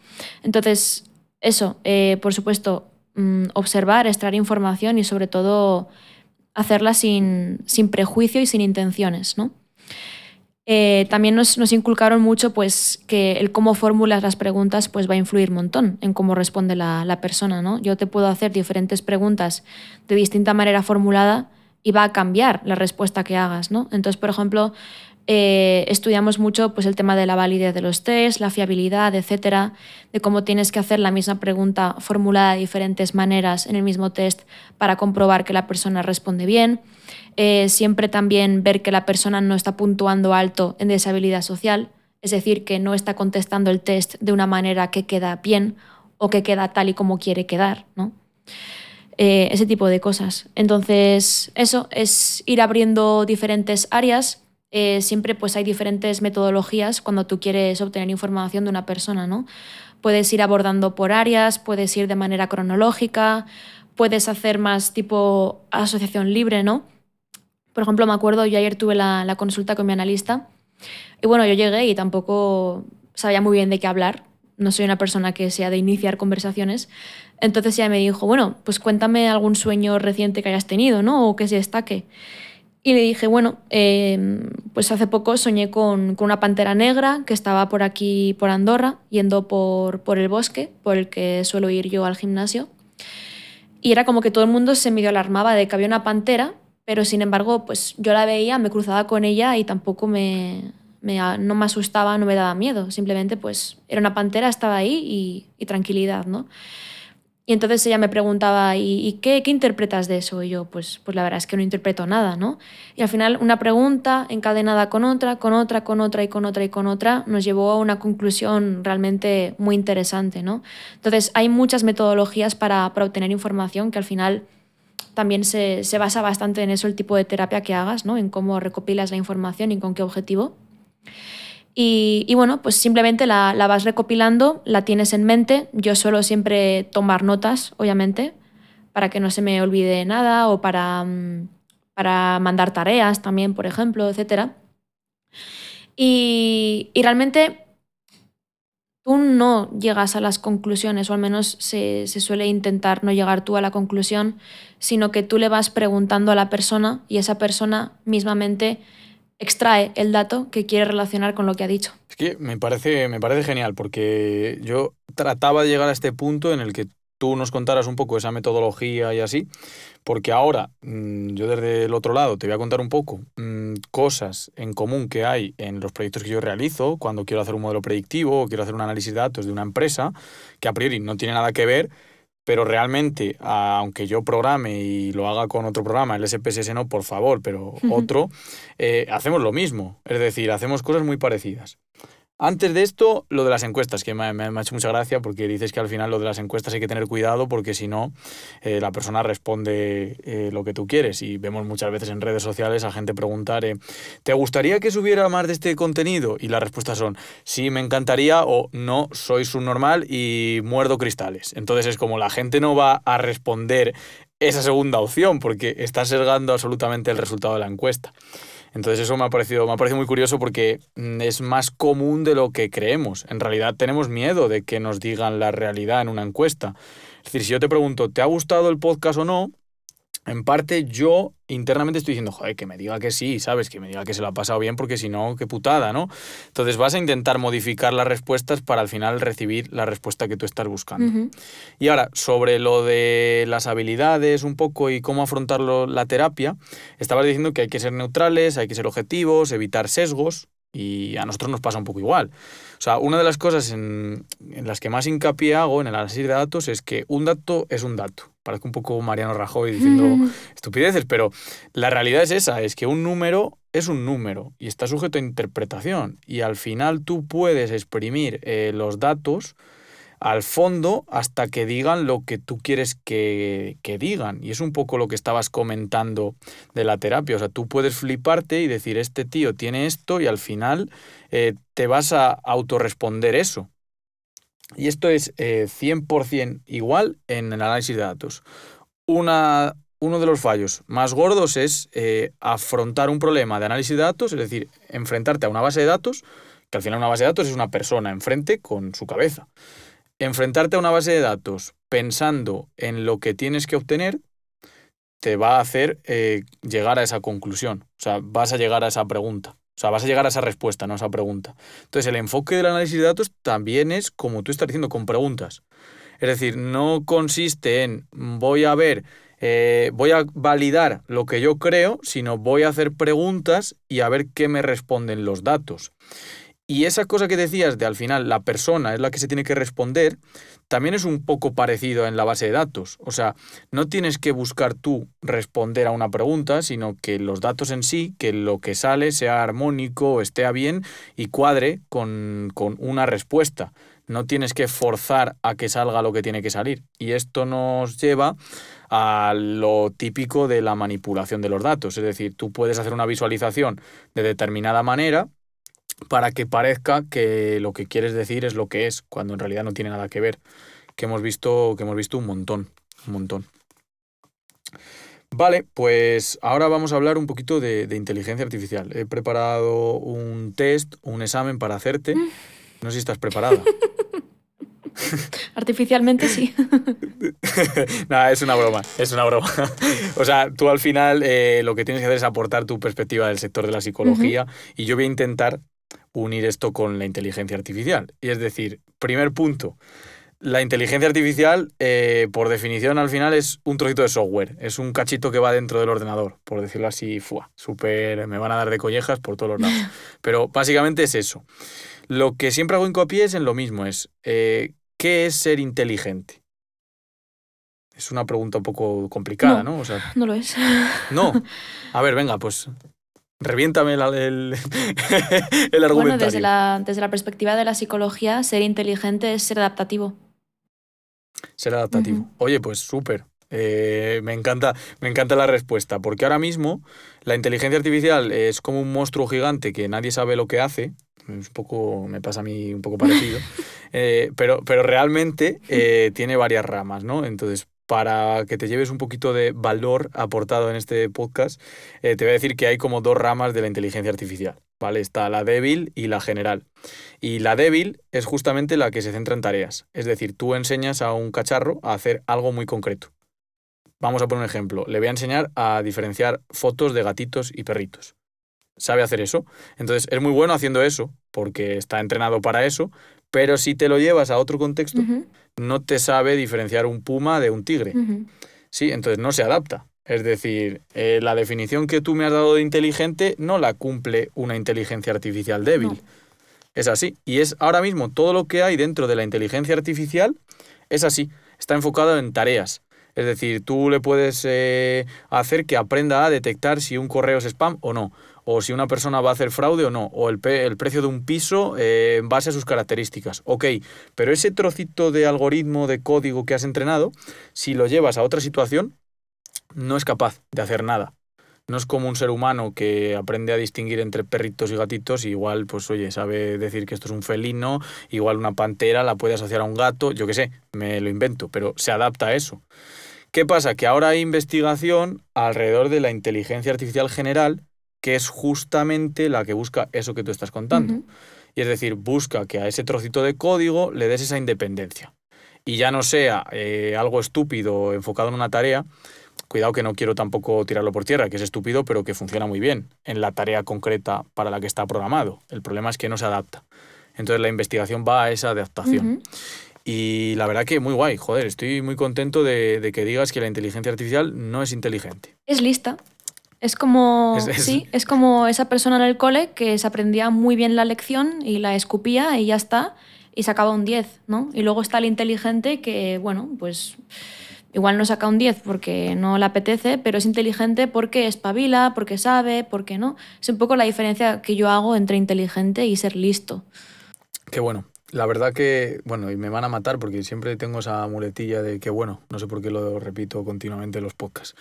B: Entonces, eso, eh, por supuesto, mm, observar, extraer información y sobre todo hacerla sin, sin prejuicio y sin intenciones, ¿no? Eh, también nos, nos, inculcaron mucho pues, que el cómo formulas las preguntas pues, va a influir un montón en cómo responde la, la, persona. ¿no? Yo te puedo hacer diferentes preguntas de distinta manera formulada y va a cambiar la respuesta que hagas. ¿no? Entonces, por ejemplo, eh, estudiamos mucho pues, el tema de la validez de los test, la fiabilidad, etcétera, de cómo tienes que hacer la misma pregunta formulada de diferentes maneras en el mismo test para comprobar que la persona responde bien. Eh, siempre también ver que la persona no está puntuando alto en deshabilidad social, es decir, que no está contestando el test de una manera que queda bien o que queda tal y como quiere quedar, ¿no? Eh, ese tipo de cosas. Entonces, eso es ir abriendo diferentes áreas eh, siempre pues hay diferentes metodologías cuando tú quieres obtener información de una persona, ¿no? Puedes ir abordando por áreas, puedes ir de manera cronológica, puedes hacer más tipo asociación libre, ¿no? Por ejemplo, me acuerdo, yo ayer tuve la, consulta con mi analista y bueno, yo llegué y tampoco sabía muy bien de qué hablar, no soy una persona que sea de iniciar conversaciones. Entonces ella me dijo, bueno, pues cuéntame algún sueño reciente que hayas tenido, ¿no? O que se destaque. Y le dije, bueno, em, pues hace poco soñé con, con, una pantera negra que estaba por aquí, por Andorra, yendo por, por el bosque, por el que suelo ir yo al gimnasio. Y era como que todo el mundo se medio alarmaba de que había una pantera, pero sin embargo, pues yo la veía, me cruzaba con ella y tampoco me, me no me asustaba, no me daba miedo. Simplemente, pues era una pantera, estaba ahí y tranquilidad, ¿no? Y entonces ella me preguntaba, ¿y, qué, qué, interpretas de eso? Y yo, pues, pues la verdad es que no interpreto nada, ¿no? Y al final una pregunta encadenada con otra, con otra, con otra y con otra y con otra, nos llevó a una conclusión realmente muy interesante, ¿no? Entonces hay muchas metodologías para, para obtener información que al final también se, se, basa bastante en eso el tipo de terapia que hagas, ¿no? En cómo recopilas la información y con qué objetivo. Y, bueno, pues simplemente la, vas recopilando, la tienes en mente. Yo suelo siempre tomar notas, obviamente, para que no se me olvide nada o para, mm, para mandar tareas también, por ejemplo, etc. Y, y, realmente tú no llegas a las conclusiones, o al menos se, se suele intentar no llegar tú a la conclusión, sino que tú le vas preguntando a la persona y esa persona mismamente extrae el dato que quiere relacionar con lo que ha dicho.
A: Es que me parece, me parece genial porque yo trataba de llegar a este punto en el que tú nos contaras un poco esa metodología y así, porque ahora mm, yo desde el otro lado te voy a contar un poco mmm, cosas en común que hay en los proyectos que yo realizo cuando quiero hacer un modelo predictivo o quiero hacer un análisis de datos de una empresa que a priori no tiene nada que ver, pero realmente, aunque yo programe y lo haga con otro programa, el SPSS no, por favor, pero otro, eh, hacemos lo mismo. Es decir, hacemos cosas muy parecidas. Antes de esto, lo de las encuestas, que me, ha hecho mucha gracia porque dices que al final lo de las encuestas hay que tener cuidado porque si no, eh, la persona responde eh, lo que tú quieres. Y vemos muchas veces en redes sociales a gente preguntar, eh, ¿te gustaría que subiera más de este contenido? Y las respuestas son, sí, me encantaría o no, soy subnormal y muerdo cristales. Entonces es como la gente no va a responder esa segunda opción porque está sesgando absolutamente el resultado de la encuesta. Entonces eso me ha parecido, me muy curioso porque mm, es más común de lo que creemos. En realidad tenemos miedo de que nos digan la realidad en una encuesta. Es decir, si yo te pregunto, ¿te ha gustado el podcast o no? En parte yo internamente estoy diciendo, joder, que me diga que sí, ¿sabes? Que me diga que se lo ha pasado bien, porque si no, qué putada, ¿no? Entonces vas a intentar modificar las respuestas para al final recibir la respuesta que tú estás buscando. Y ahora, sobre lo de las habilidades un poco y cómo afrontarlo la terapia, estabas diciendo que hay que ser neutrales, hay que ser objetivos, evitar sesgos, y a nosotros nos pasa un poco igual. O sea, una de las cosas en, en, las que más hincapié hago en el análisis de datos es que un dato es un dato. Parezco un poco Mariano Rajoy diciendo estupideces, pero la realidad es esa, es que un número es un número y está sujeto a interpretación. Y al final tú puedes exprimir eh, los datos al fondo hasta que digan lo que tú quieres que, que, digan. Y es un poco lo que estabas comentando de la terapia. O sea, tú puedes fliparte y decir, este tío tiene esto y al final eh, te vas a autorresponder eso. Y esto es 100% eh, igual en el análisis de datos. Una, uno de los fallos más gordos es eh, afrontar un problema de análisis de datos, es decir, enfrentarte a una base de datos, que al final una base de datos es una persona enfrente con su cabeza enfrentarte a una base de datos pensando en lo que tienes que obtener te va a hacer eh, llegar a esa conclusión. O sea, vas a llegar a esa pregunta. O sea, vas a llegar a esa respuesta, no a esa pregunta. Entonces, el enfoque del análisis de datos también es, como tú estás diciendo, con preguntas. Es decir, no consiste en voy a ver, eh, voy a validar lo que yo creo, sino voy a hacer preguntas y a ver qué me responden los datos. Y esa cosa que decías de al final la persona es la que se tiene que responder, también es un poco parecido en la base de datos. O sea, no tienes que buscar tú responder a una pregunta, sino que los datos en sí, que lo que sale sea armónico, esté bien y cuadre con, con una respuesta. No tienes que forzar a que salga lo que tiene que salir. Y esto nos lleva a lo típico de la manipulación de los datos. Es decir, tú puedes hacer una visualización de determinada manera para que parezca que lo que quieres decir es lo que es, cuando en realidad no tiene nada que ver. Que hemos visto, que hemos visto un montón, un montón. Vale, pues ahora vamos a hablar un poquito de, inteligencia artificial. He preparado un test, un examen para hacerte. No sé si estás preparada. (laughs)
B: Artificialmente sí. (laughs)
A: Nada, es una broma, es una broma. o sea, tú al final eh, lo que tienes que hacer es aportar tu perspectiva del sector de la psicología y yo voy a intentar unir esto con la inteligencia artificial. Y es decir, primer punto, la inteligencia artificial, eh, por definición, al final es un trocito de software, es un cachito que va dentro del ordenador, por decirlo así, fuá, súper, me van a dar de collejas por todos los lados. (laughs) Pero básicamente es eso. Lo que siempre hago hincapié es en lo mismo, es eh, ¿qué es ser inteligente? Es una pregunta un poco complicada, ¿no?
B: ¿no? O sea, no lo es.
A: No. (laughs) A ver, venga, pues Reviéntame el, (laughs) el, argumento. Bueno,
B: desde la, desde la perspectiva de la psicología, ser inteligente es ser adaptativo.
A: Ser adaptativo. Oye, pues súper. Eh, me, encanta, me encanta la respuesta, porque ahora mismo la inteligencia artificial es como un monstruo gigante que nadie sabe lo que hace. Es un poco, me pasa a mí un poco parecido. (laughs) Eh, pero, pero realmente eh, tiene varias ramas, ¿no? Entonces, para que te lleves un poquito de valor aportado en este podcast, eh, te voy a decir que hay como dos ramas de la inteligencia artificial. ¿Vale? Está la débil y la general. Y la débil es justamente la que se centra en tareas. Es decir, tú enseñas a un cacharro a hacer algo muy concreto. Vamos a poner un ejemplo. Le voy a enseñar a diferenciar fotos de gatitos y perritos. ¿Sabe hacer eso? Entonces es muy bueno haciendo eso, porque está entrenado para eso, pero si te lo llevas a otro contexto, no te sabe diferenciar un puma de un tigre. Sí, entonces no se adapta. Es decir, eh, la definición que tú me has dado de inteligente no la cumple una inteligencia artificial débil. Es así. Y es ahora mismo todo lo que hay dentro de la inteligencia artificial es así. Está enfocado en tareas. Es decir, tú le puedes eh, hacer que aprenda a detectar si un correo es spam o no o si una persona va a hacer fraude o no, o el, el precio de un piso eh, en base a sus características. Ok, pero ese trocito de algoritmo, de código que has entrenado, si lo llevas a otra situación, no es capaz de hacer nada. No es como un ser humano que aprende a distinguir entre perritos y gatitos, igual, pues oye, sabe decir que esto es un felino, igual una pantera la puede asociar a un gato, yo qué sé, me lo invento, pero se adapta a eso. ¿Qué pasa? Que ahora hay investigación alrededor de la inteligencia artificial general que es justamente la que busca eso que tú estás contando. Y es decir, busca que a ese trocito de código le des esa independencia. Y ya no sea eh, algo estúpido enfocado en una tarea, cuidado que no quiero tampoco tirarlo por tierra, que es estúpido, pero que funciona muy bien en la tarea concreta para la que está programado. El problema es que no se adapta. Entonces la investigación va a esa adaptación. Y la verdad que muy guay, joder, estoy muy contento de, de, que digas que la inteligencia artificial no es inteligente.
B: Es lista. Es como, sí, es como esa persona en el cole que se aprendía muy bien la lección y la escupía y ya está, y sacaba un 10, ¿no? Y luego está el inteligente que, bueno, pues igual no saca un 10 porque no le apetece, pero es inteligente porque espabila, porque sabe, porque no. Es un poco la diferencia que yo hago entre inteligente y ser listo.
A: Qué bueno. La verdad que, bueno, y me van a matar porque siempre tengo esa muletilla de que, bueno, no sé por qué lo repito continuamente en los podcasts.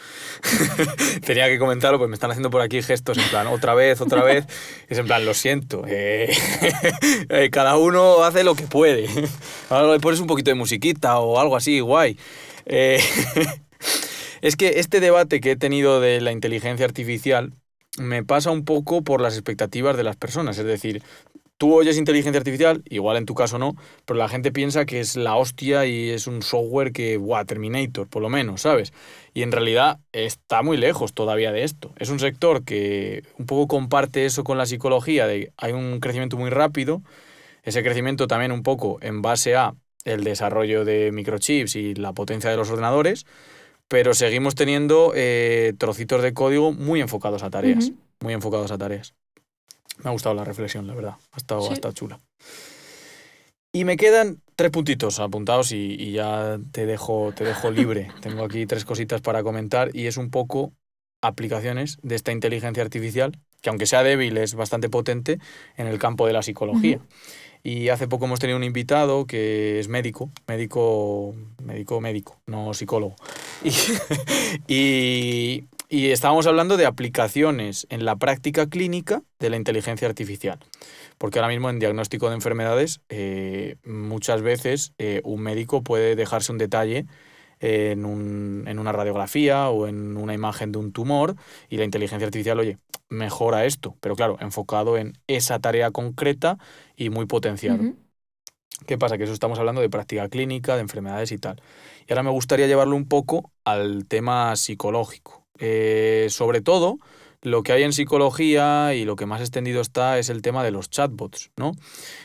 A: (laughs) Tenía que comentarlo, pues me están haciendo por aquí gestos en plan, otra vez, otra vez. (laughs) Es en plan, lo siento. Eh, (laughs) eh, cada uno hace lo que puede. Ahora le pones un poquito de musiquita o algo así, guay. Eh, es que este debate que he tenido de la inteligencia artificial me pasa un poco por las expectativas de las personas. Es decir, tú oyes inteligencia artificial, igual en tu caso no, pero la gente piensa que es la hostia y es un software que, guau, Terminator, por lo menos, ¿sabes? Y en realidad está muy lejos todavía de esto. Es un sector que un poco comparte eso con la psicología, de hay un crecimiento muy rápido, ese crecimiento también un poco en base a el desarrollo de microchips y la potencia de los ordenadores, pero seguimos teniendo eh, trocitos de código muy enfocados a tareas, muy enfocados a tareas. Me ha gustado la reflexión, la verdad. Ha estado, chula. Y me quedan tres puntitos apuntados y, ya te dejo, te dejo libre. (laughs) Tengo aquí tres cositas para comentar y es un poco aplicaciones de esta inteligencia artificial, que aunque sea débil es bastante potente en el campo de la psicología. Y hace poco hemos tenido un invitado que es médico, médico, médico, médico, no psicólogo. (laughs) y, y estábamos hablando de aplicaciones en la práctica clínica de la inteligencia artificial. Porque ahora mismo en diagnóstico de enfermedades eh, muchas veces eh, un médico puede dejarse un detalle en, un, en, una radiografía o en una imagen de un tumor y la inteligencia artificial, oye, mejora esto, pero claro, enfocado en esa tarea concreta y muy potenciado. ¿Qué pasa? Que eso estamos hablando de práctica clínica, de enfermedades y tal. Y ahora me gustaría llevarlo un poco al tema psicológico. Eh, sobre todo, lo que hay en psicología y lo que más extendido está es el tema de los chatbots, ¿no?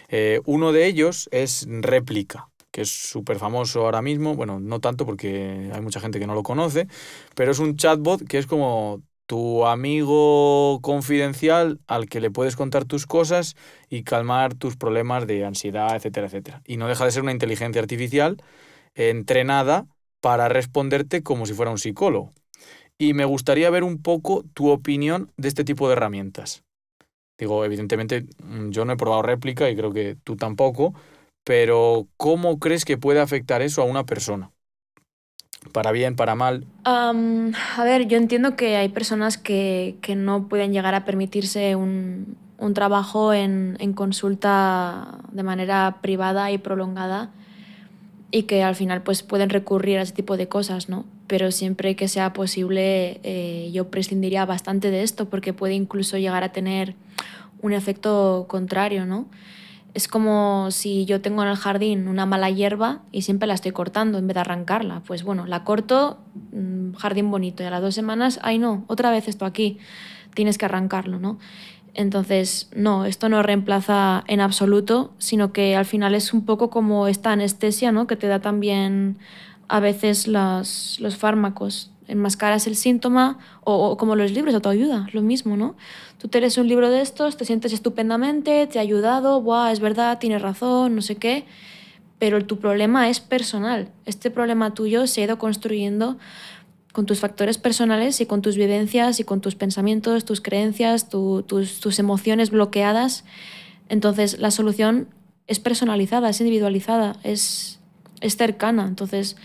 A: Eh, uno de ellos es Réplica, que es súper famoso ahora mismo, bueno, no tanto porque hay mucha gente que no lo conoce, pero es un chatbot que es como tu amigo confidencial al que le puedes contar tus cosas y calmar tus problemas de ansiedad, etcétera, etcétera. Y no deja de ser una inteligencia artificial entrenada para responderte como si fuera un psicólogo y me gustaría ver un poco tu opinión de este tipo de herramientas. Digo, evidentemente mm, yo no he probado réplica y creo que tú tampoco, pero ¿cómo crees que puede afectar eso a una persona? ¿Para bien, para mal?
B: a ver, yo entiendo que hay personas que, que no pueden llegar a permitirse un, un trabajo en, en, consulta de manera privada y prolongada y que al final pues pueden recurrir a ese tipo de cosas, ¿no? Pero siempre que sea posible eh, yo prescindiría bastante de esto porque puede incluso llegar a tener un efecto contrario, ¿no? Es como si yo tengo en el jardín una mala hierba y siempre la estoy cortando en vez de arrancarla. Pues bueno, la corto, mm, jardín bonito, y a las dos semanas, ay no, otra vez esto aquí, tienes que arrancarlo, ¿no? Entonces, no, esto no reemplaza en absoluto, sino que al final es un poco como esta anestesia, ¿no? Que te da también a veces los, los fármacos. Enmascaras el síntoma o, como los libros de autoayuda, lo mismo, ¿no? Tú te lees un libro de estos, te sientes estupendamente, te ha ayudado, Buah, es verdad, tienes razón, no sé qué, pero tu problema es personal. Este problema tuyo se ha ido construyendo con tus factores personales y con tus vivencias y con tus pensamientos, tus creencias, tus, tus emociones bloqueadas. Entonces la solución es personalizada, es individualizada, es, es cercana. Entonces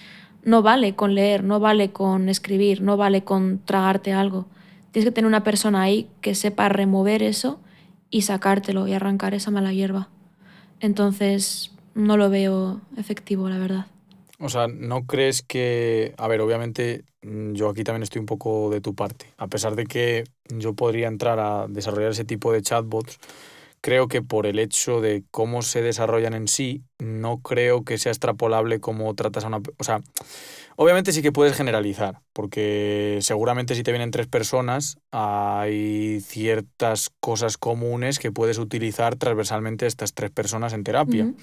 B: no vale con leer, no vale con escribir, no vale con tragarte algo. Tienes que tener una persona ahí que sepa remover eso y sacártelo y arrancar esa mala hierba. Entonces no lo veo efectivo, la verdad.
A: O sea, ¿no crees que, a ver, obviamente mm, yo aquí también estoy un poco de tu parte, a pesar de que yo podría entrar a desarrollar ese tipo de chatbots, creo que por el hecho de cómo se desarrollan en sí, no creo que sea extrapolable cómo tratas a una... O sea, obviamente sí que puedes generalizar, porque seguramente si te vienen tres personas, hay ciertas cosas comunes que puedes utilizar transversalmente estas tres personas en terapia.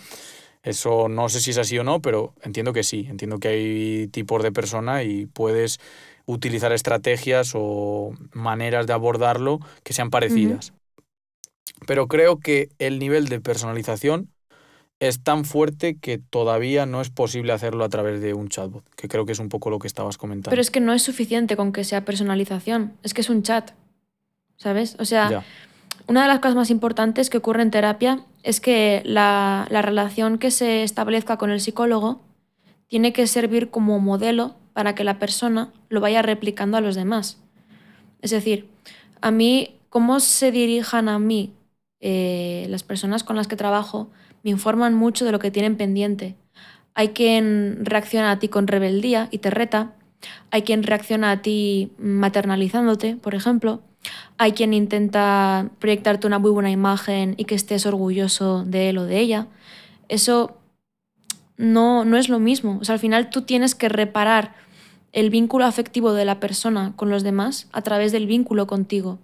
A: Eso no sé si es así o no, pero entiendo que sí. Entiendo que hay tipos de persona y puedes utilizar estrategias o maneras de abordarlo que sean parecidas. Pero creo que el nivel de personalización es tan fuerte que todavía no es posible hacerlo a través de un chatbot, que creo que es un poco lo que estabas comentando.
B: Pero es que no es suficiente con que sea personalización, es que es un chat, ¿sabes? O sea, una de las cosas más importantes que ocurre en terapia es que la, la relación que se establezca con el psicólogo tiene que servir como modelo para que la persona lo vaya replicando a los demás. Es decir, a mí, cómo se dirijan a mí eh, las personas con las que trabajo, me informan mucho de lo que tienen pendiente. Hay quien reacciona a ti con rebeldía y te reta. Hay quien reacciona a ti maternalizándote, por ejemplo. Hay quien intenta proyectarte una muy buena imagen y que estés orgulloso de él o de ella. Eso no, no es lo mismo. O sea, al final tú tienes que reparar el vínculo afectivo de la persona con los demás a través del vínculo contigo.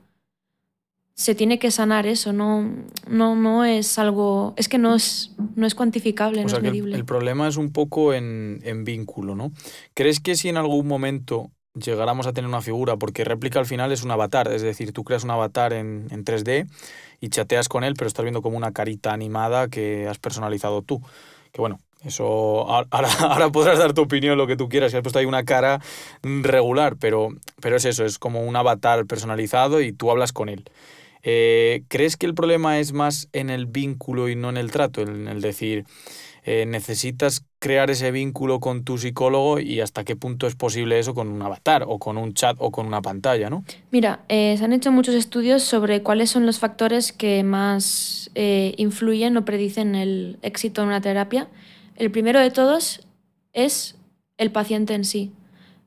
B: Se tiene que sanar eso, no, no, no es algo. Es que no es, no es cuantificable, no es medible.
A: El, problema es un poco en, en vínculo, ¿no? ¿Crees que si en algún momento llegáramos a tener una figura, porque réplica al final es un avatar, es decir, tú creas un avatar en, en, 3D y chateas con él, pero estás viendo como una carita animada que has personalizado tú. Que bueno, eso, (laughs) ahora, podrás dar tu opinión, lo que tú quieras, si has puesto ahí una cara regular, pero, pero es eso, es como un avatar personalizado y tú hablas con él. Eh, ¿Crees que el problema es más en el vínculo y no en el trato? En el decir, eh, necesitas crear ese vínculo con tu psicólogo y hasta qué punto es posible eso con un avatar o con un chat o con una pantalla, ¿no?
B: Mira, eh, se han hecho muchos estudios sobre cuáles son los factores que más influyen o predicen el éxito en una terapia el primero de todos es el paciente en sí.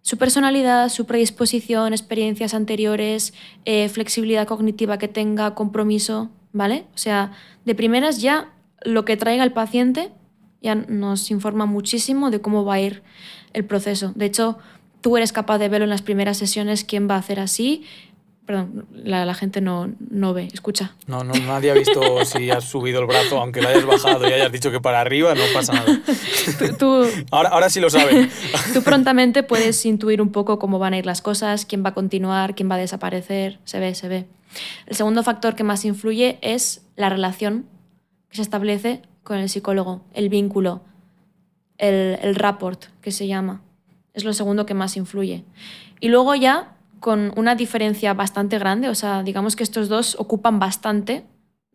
B: Su personalidad, su predisposición, experiencias anteriores, eh, flexibilidad cognitiva que tenga, compromiso, ¿vale? O sea, de primeras ya lo que traiga el paciente ya nos informa muchísimo de cómo va a ir el proceso. De hecho, tú eres capaz de verlo en las primeras sesiones quién va a hacer así Perdón, la, gente no, no, ve, escucha.
A: No, no, nadie ha visto (laughs) si has subido el brazo, aunque lo hayas bajado y hayas dicho que para arriba, no pasa nada. Tú, (laughs) ahora, ahora sí lo saben. (laughs)
B: Tú prontamente puedes intuir un poco cómo van a ir las cosas, quién va a continuar, quién va a desaparecer, se ve, se ve. El segundo factor que más influye es la relación que se establece con el psicólogo, el vínculo, el, el rapport que se llama. Es lo segundo que más influye. Y luego ya con una diferencia bastante grande, o sea, digamos que estos dos ocupan bastante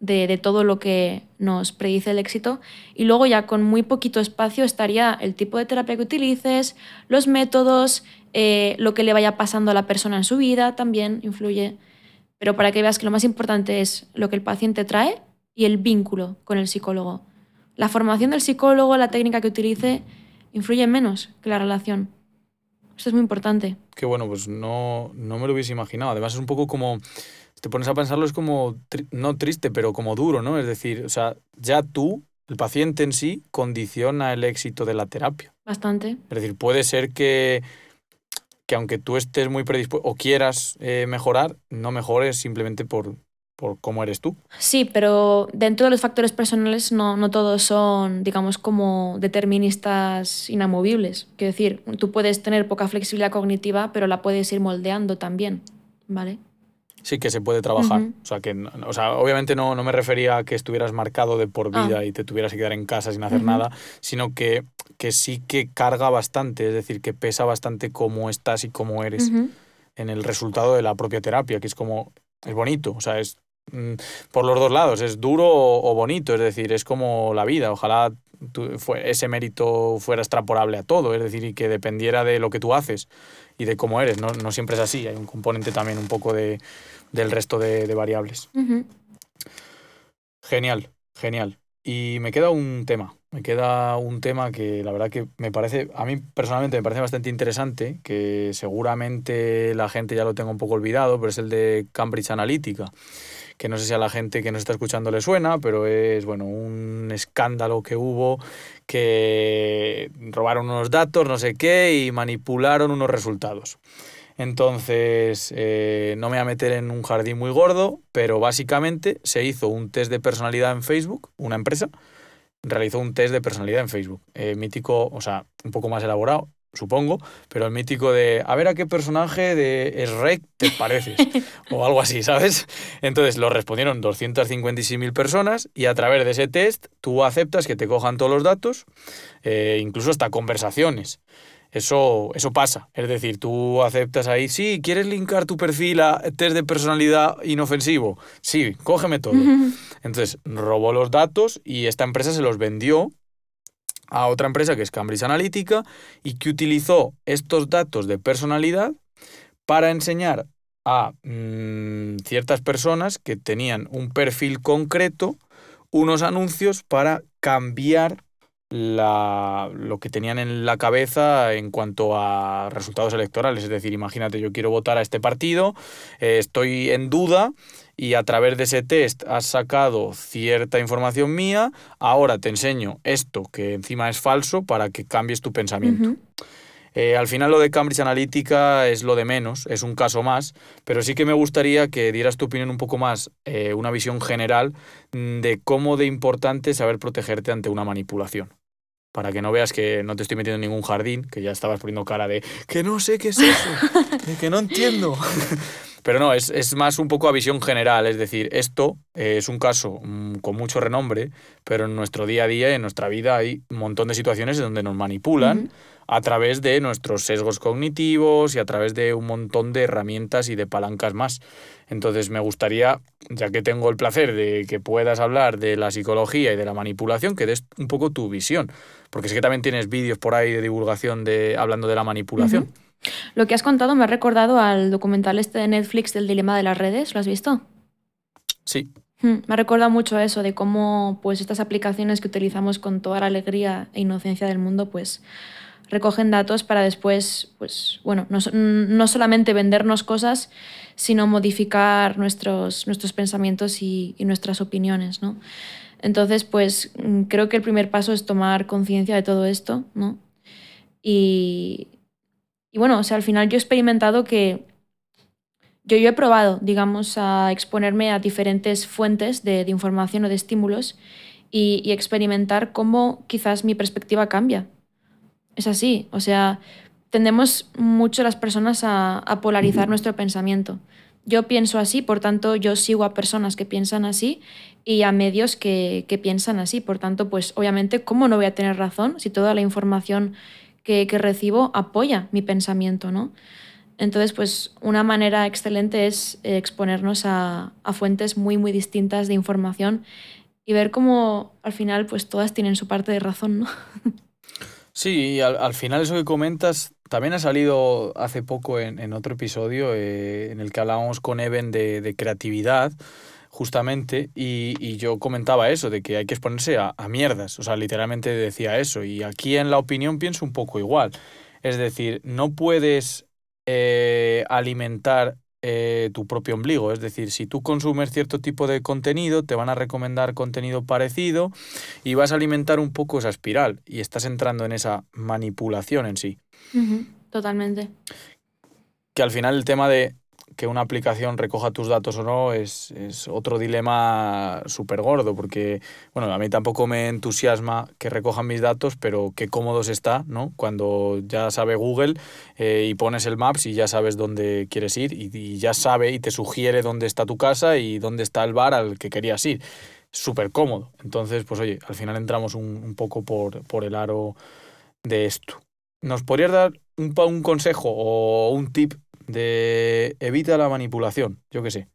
B: de, todo lo que nos predice el éxito y luego ya con muy poquito espacio estaría el tipo de terapia que utilices, los métodos, eh, lo que le vaya pasando a la persona en su vida también influye, pero para que veas que lo más importante es lo que el paciente trae y el vínculo con el psicólogo. La formación del psicólogo, la técnica que utilice, influye menos que la relación. Esto es muy importante.
A: Que bueno, pues no, no me lo hubiese imaginado. Además es un poco como, te pones a pensarlo, es como, no triste, pero como duro, ¿no? Es decir, o sea, ya tú, el paciente en sí, condiciona el éxito de la terapia.
B: Bastante.
A: Es decir, puede ser que, que aunque tú estés muy predispuesto o quieras eh, mejorar, no mejores simplemente por, por cómo eres tú.
B: Sí, pero dentro de los factores personales no, no todos son, digamos, como deterministas inamovibles. Quiero decir, tú puedes tener poca flexibilidad cognitiva, pero la puedes ir moldeando también, ¿vale?
A: Sí, que se puede trabajar. o, sea, que, o sea, obviamente no, no me refería a que estuvieras marcado de por vida ah. y te tuvieras que quedar en casa sin hacer nada, sino que, que sí que carga bastante, es decir, que pesa bastante cómo estás y cómo eres en el resultado de la propia terapia, que es como, es bonito, o sea, es por los dos lados, es duro o, bonito, es decir, es como la vida, ojalá ese mérito fuera extrapolable a todo, es decir, y que dependiera de lo que tú haces y de cómo eres, no, siempre es así, hay un componente también un poco de, del resto de, variables. Genial, genial. Y me queda un tema, me queda un tema que la verdad que me parece, a mí personalmente me parece bastante interesante, que seguramente la gente ya lo tenga un poco olvidado, pero es el de Cambridge Analytica que no sé si a la gente que nos está escuchando le suena, pero es bueno, un escándalo que hubo, que robaron unos datos, no sé qué, y manipularon unos resultados. Entonces, eh, no me voy a meter en un jardín muy gordo, pero básicamente se hizo un test de personalidad en Facebook, una empresa realizó un test de personalidad en Facebook. Eh, mítico, o sea, un poco más elaborado, supongo, pero el mítico de a ver a qué personaje de Shrek te pareces, (laughs) o algo así, ¿sabes? Entonces lo respondieron 256.000 personas y a través de ese test tú aceptas que te cojan todos los datos, eh, incluso hasta conversaciones. Eso, eso pasa. Es decir, tú aceptas ahí, sí, ¿quieres linkar tu perfil a test de personalidad inofensivo? Sí, cógeme todo. (laughs) Entonces, robó los datos y esta empresa se los vendió a otra empresa que es Cambridge Analytica y que utilizó estos datos de personalidad para enseñar a mm, ciertas personas que tenían un perfil concreto unos anuncios para cambiar lo que tenían en la cabeza en cuanto a resultados electorales. Es decir, imagínate, yo quiero votar a este partido, eh, estoy en duda y a través de ese test has sacado cierta información mía, ahora te enseño esto que encima es falso para que cambies tu pensamiento. Eh, al final lo de Cambridge Analytica es lo de menos, es un caso más, pero sí que me gustaría que dieras tu opinión un poco más, eh, una visión general mm, de cómo de importante saber protegerte ante una manipulación. Para que no veas que no te estoy metiendo en ningún jardín, que ya estabas poniendo cara de que no sé qué es eso, (laughs) que no entiendo. (laughs) Pero no, es, es, más un poco a visión general, es decir, esto eh, es un caso mm, con mucho renombre, pero en nuestro día a día, en nuestra vida, hay un montón de situaciones en donde nos manipulan a través de nuestros sesgos cognitivos y a través de un montón de herramientas y de palancas más. Entonces me gustaría, ya que tengo el placer de que puedas hablar de la psicología y de la manipulación, que des un poco tu visión, porque sé que también tienes vídeos por ahí de divulgación de hablando de la manipulación.
B: Lo que has contado me ha recordado al documental este de Netflix del dilema de las redes, ¿lo has visto?
A: Sí.
B: Hmm, me ha recordado mucho eso, de cómo pues estas aplicaciones que utilizamos con toda la alegría e inocencia del mundo, pues recogen datos para después, pues bueno, no, solamente vendernos cosas, sino modificar nuestros, nuestros pensamientos y, nuestras opiniones, ¿no? Entonces, pues creo que el primer paso es tomar conciencia de todo esto, ¿no? Y, y bueno, o sea, al final yo he experimentado que yo, yo he probado, digamos, a exponerme a diferentes fuentes de, información o de estímulos y, experimentar cómo quizás mi perspectiva cambia. Es así, o sea, tendemos mucho las personas a, polarizar nuestro pensamiento. Yo pienso así, por tanto, yo sigo a personas que piensan así y a medios que, que piensan así. Por tanto, pues obviamente, ¿cómo no voy a tener razón si toda la información que, recibo apoya mi pensamiento, ¿no? Entonces, pues una manera excelente es eh, exponernos a, fuentes muy, muy distintas de información y ver cómo al final, pues todas tienen su parte de razón, ¿no? (laughs)
A: Sí, y al, final eso que comentas también ha salido hace poco en, otro episodio eh, en el que hablábamos con Eben de, de creatividad justamente, y, yo comentaba eso, de que hay que exponerse a, mierdas, o sea, literalmente decía eso, y aquí en la opinión pienso un poco igual, es decir, no puedes eh, alimentar eh, tu propio ombligo. Es decir, si tú consumes cierto tipo de contenido, te van a recomendar contenido parecido y vas a alimentar un poco esa espiral y estás entrando en esa manipulación en sí.
B: Totalmente.
A: Que al final el tema de que una aplicación recoja tus datos o no es, otro dilema súper gordo, porque, bueno, a mí tampoco me entusiasma que recojan mis datos, pero qué cómodos está, ¿no? Cuando ya sabe Google eh, y pones el Maps y ya sabes dónde quieres ir y, ya sabe y te sugiere dónde está tu casa y dónde está el bar al que querías ir. Súper cómodo. Entonces, pues oye, al final entramos un, un poco por, por el aro de esto. ¿Nos podrías dar un, un consejo o un tip de evita la manipulación, yo qué sé.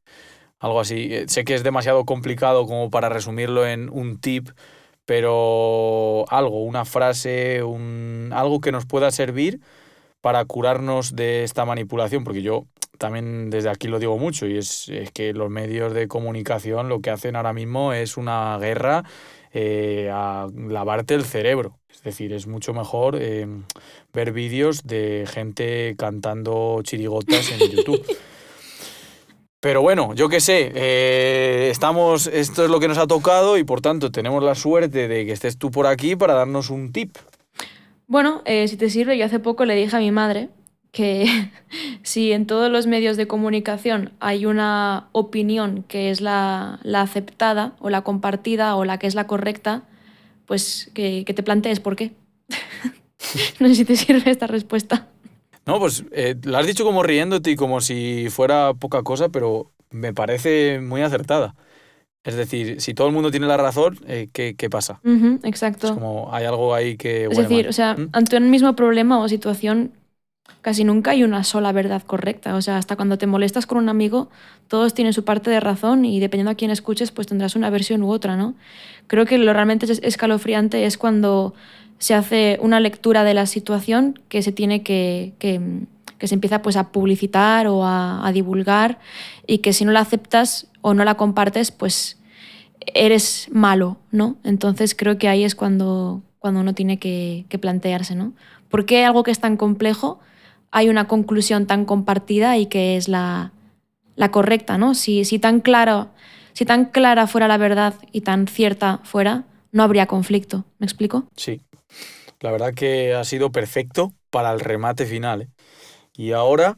A: Algo así. Eh, sé que es demasiado complicado como para resumirlo en un tip, pero algo, una frase, un, algo que nos pueda servir para curarnos de esta manipulación, porque yo también desde aquí lo digo mucho, y es, que los medios de comunicación lo que hacen ahora mismo es una guerra eh, a lavarte el cerebro. Es decir, es mucho mejor eh, ver vídeos de gente cantando chirigotas en YouTube. (laughs) Pero bueno, yo qué sé, eh, estamos, esto es lo que nos ha tocado y por tanto tenemos la suerte de que estés tú por aquí para darnos un tip.
B: Bueno, si te sirve, yo hace poco le dije a mi madre que (laughs) si en todos los medios de comunicación hay una opinión que es la, aceptada o la compartida o la que es la correcta, pues que, te plantees por qué. (laughs) no sé si te sirve esta respuesta.
A: No, pues eh, la has dicho como riéndote y como si fuera poca cosa, pero me parece muy acertada. Es decir, si todo el mundo tiene la razón, eh, ¿qué, qué pasa?
B: Exacto.
A: Es como hay algo ahí que...
B: Es decir,
A: mal.
B: o sea,
A: ¿Mm?
B: ante un mismo problema o situación, casi nunca hay una sola verdad correcta. O sea, hasta cuando te molestas con un amigo, todos tienen su parte de razón y dependiendo a quién escuches, pues tendrás una versión u otra, ¿no? Creo que lo realmente es- escalofriante es cuando se hace una lectura de la situación que se tiene que, que, que se empieza pues a publicitar o a, a divulgar y que si no la aceptas o no la compartes, pues eres malo, ¿no? Entonces creo que ahí es cuando, cuando uno tiene que, que plantearse, ¿no? ¿Por qué algo que es tan complejo hay una conclusión tan compartida y que es la, correcta, ¿no? Si, tan claro, si tan clara fuera la verdad y tan cierta fuera, no habría conflicto. ¿Me explico?
A: Sí. La verdad que ha sido perfecto para el remate final. ¿eh? Y ahora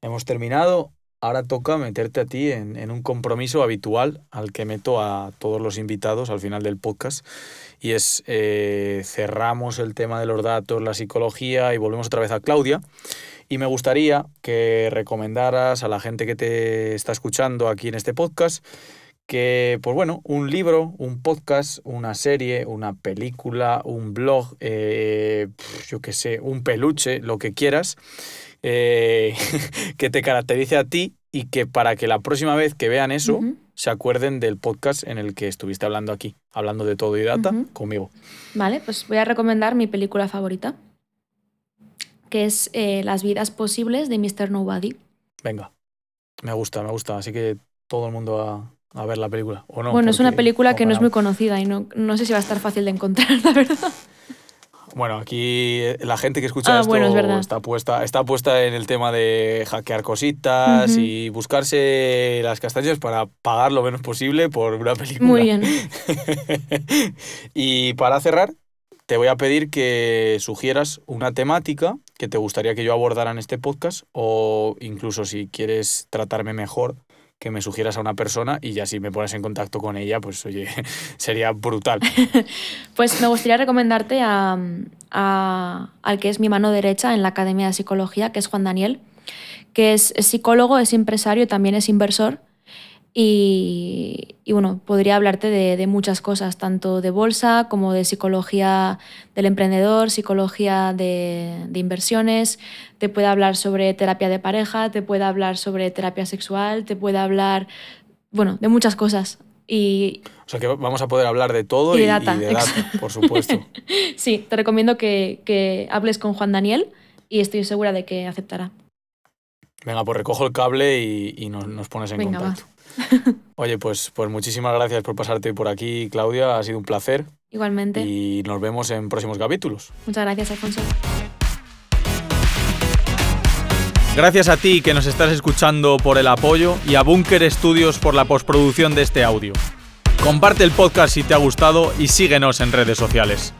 A: hemos terminado. Ahora toca meterte a ti en un compromiso habitual al que meto a todos los invitados al final del podcast. Y es eh, cerramos el tema de los datos, la psicología y volvemos otra vez a Claudia. Y me gustaría que recomendaras a la gente que te está escuchando aquí en este podcast que, pues bueno, un libro, un podcast, una serie, una película, un blog, eh, yo qué sé, un peluche, lo que quieras, eh, (laughs) que te caracterice a ti y que para que la próxima vez que vean eso. Se acuerden del podcast en el que estuviste hablando aquí, hablando de todo y data conmigo.
B: Vale, pues voy a recomendar mi película favorita, que es eh, Las vidas posibles de Mr. Nobody.
A: Venga, me gusta, me gusta, así que todo el mundo a, a ver la película. ¿o no?
B: bueno, es una película que no es muy conocida y no, no sé si va a estar fácil de encontrar, (laughs) la verdad.
A: Bueno, aquí eh, la gente que escucha
B: Ah,
A: esto
B: bueno, es
A: está puesta, está puesta en el tema de hackear cositas y buscarse las castañas para pagar lo menos posible por una película.
B: Muy bien. (laughs)
A: y para cerrar, te voy a pedir que sugieras una temática que te gustaría que yo abordara en este podcast o incluso si quieres tratarme mejor, que me sugieras a una persona y ya si me pones en contacto con ella, pues oye, (laughs) sería brutal. (laughs)
B: Pues me gustaría recomendarte a, a- al que es mi mano derecha en la Academia de Psicología, que es Juan Daniel, que es, psicólogo, es empresario, también es inversor. Y, y bueno, podría hablarte de, de muchas cosas, tanto de bolsa como de psicología del emprendedor, psicología de, de inversiones. Te puede hablar sobre terapia de pareja, te puede hablar sobre terapia sexual, te puede hablar, bueno, de muchas cosas. Y
A: O sea que vamos a poder hablar de todo
B: Y de data,
A: y de data,
B: exacto.
A: por supuesto. (laughs)
B: Sí, te recomiendo que, que hables con Juan Daniel y estoy segura de que aceptará.
A: Venga, pues recojo el cable y, y nos, nos pones en
B: Venga, va. (laughs)
A: Oye, pues, pues muchísimas gracias por pasarte por aquí, Claudia. Ha sido un placer
B: Igualmente.
A: y nos vemos en próximos capítulos.
B: Muchas gracias, Alfonso.
A: Gracias a ti que nos estás escuchando por el apoyo y a Bunker Studios por la postproducción de este audio. Comparte el podcast si te ha gustado y síguenos en redes sociales.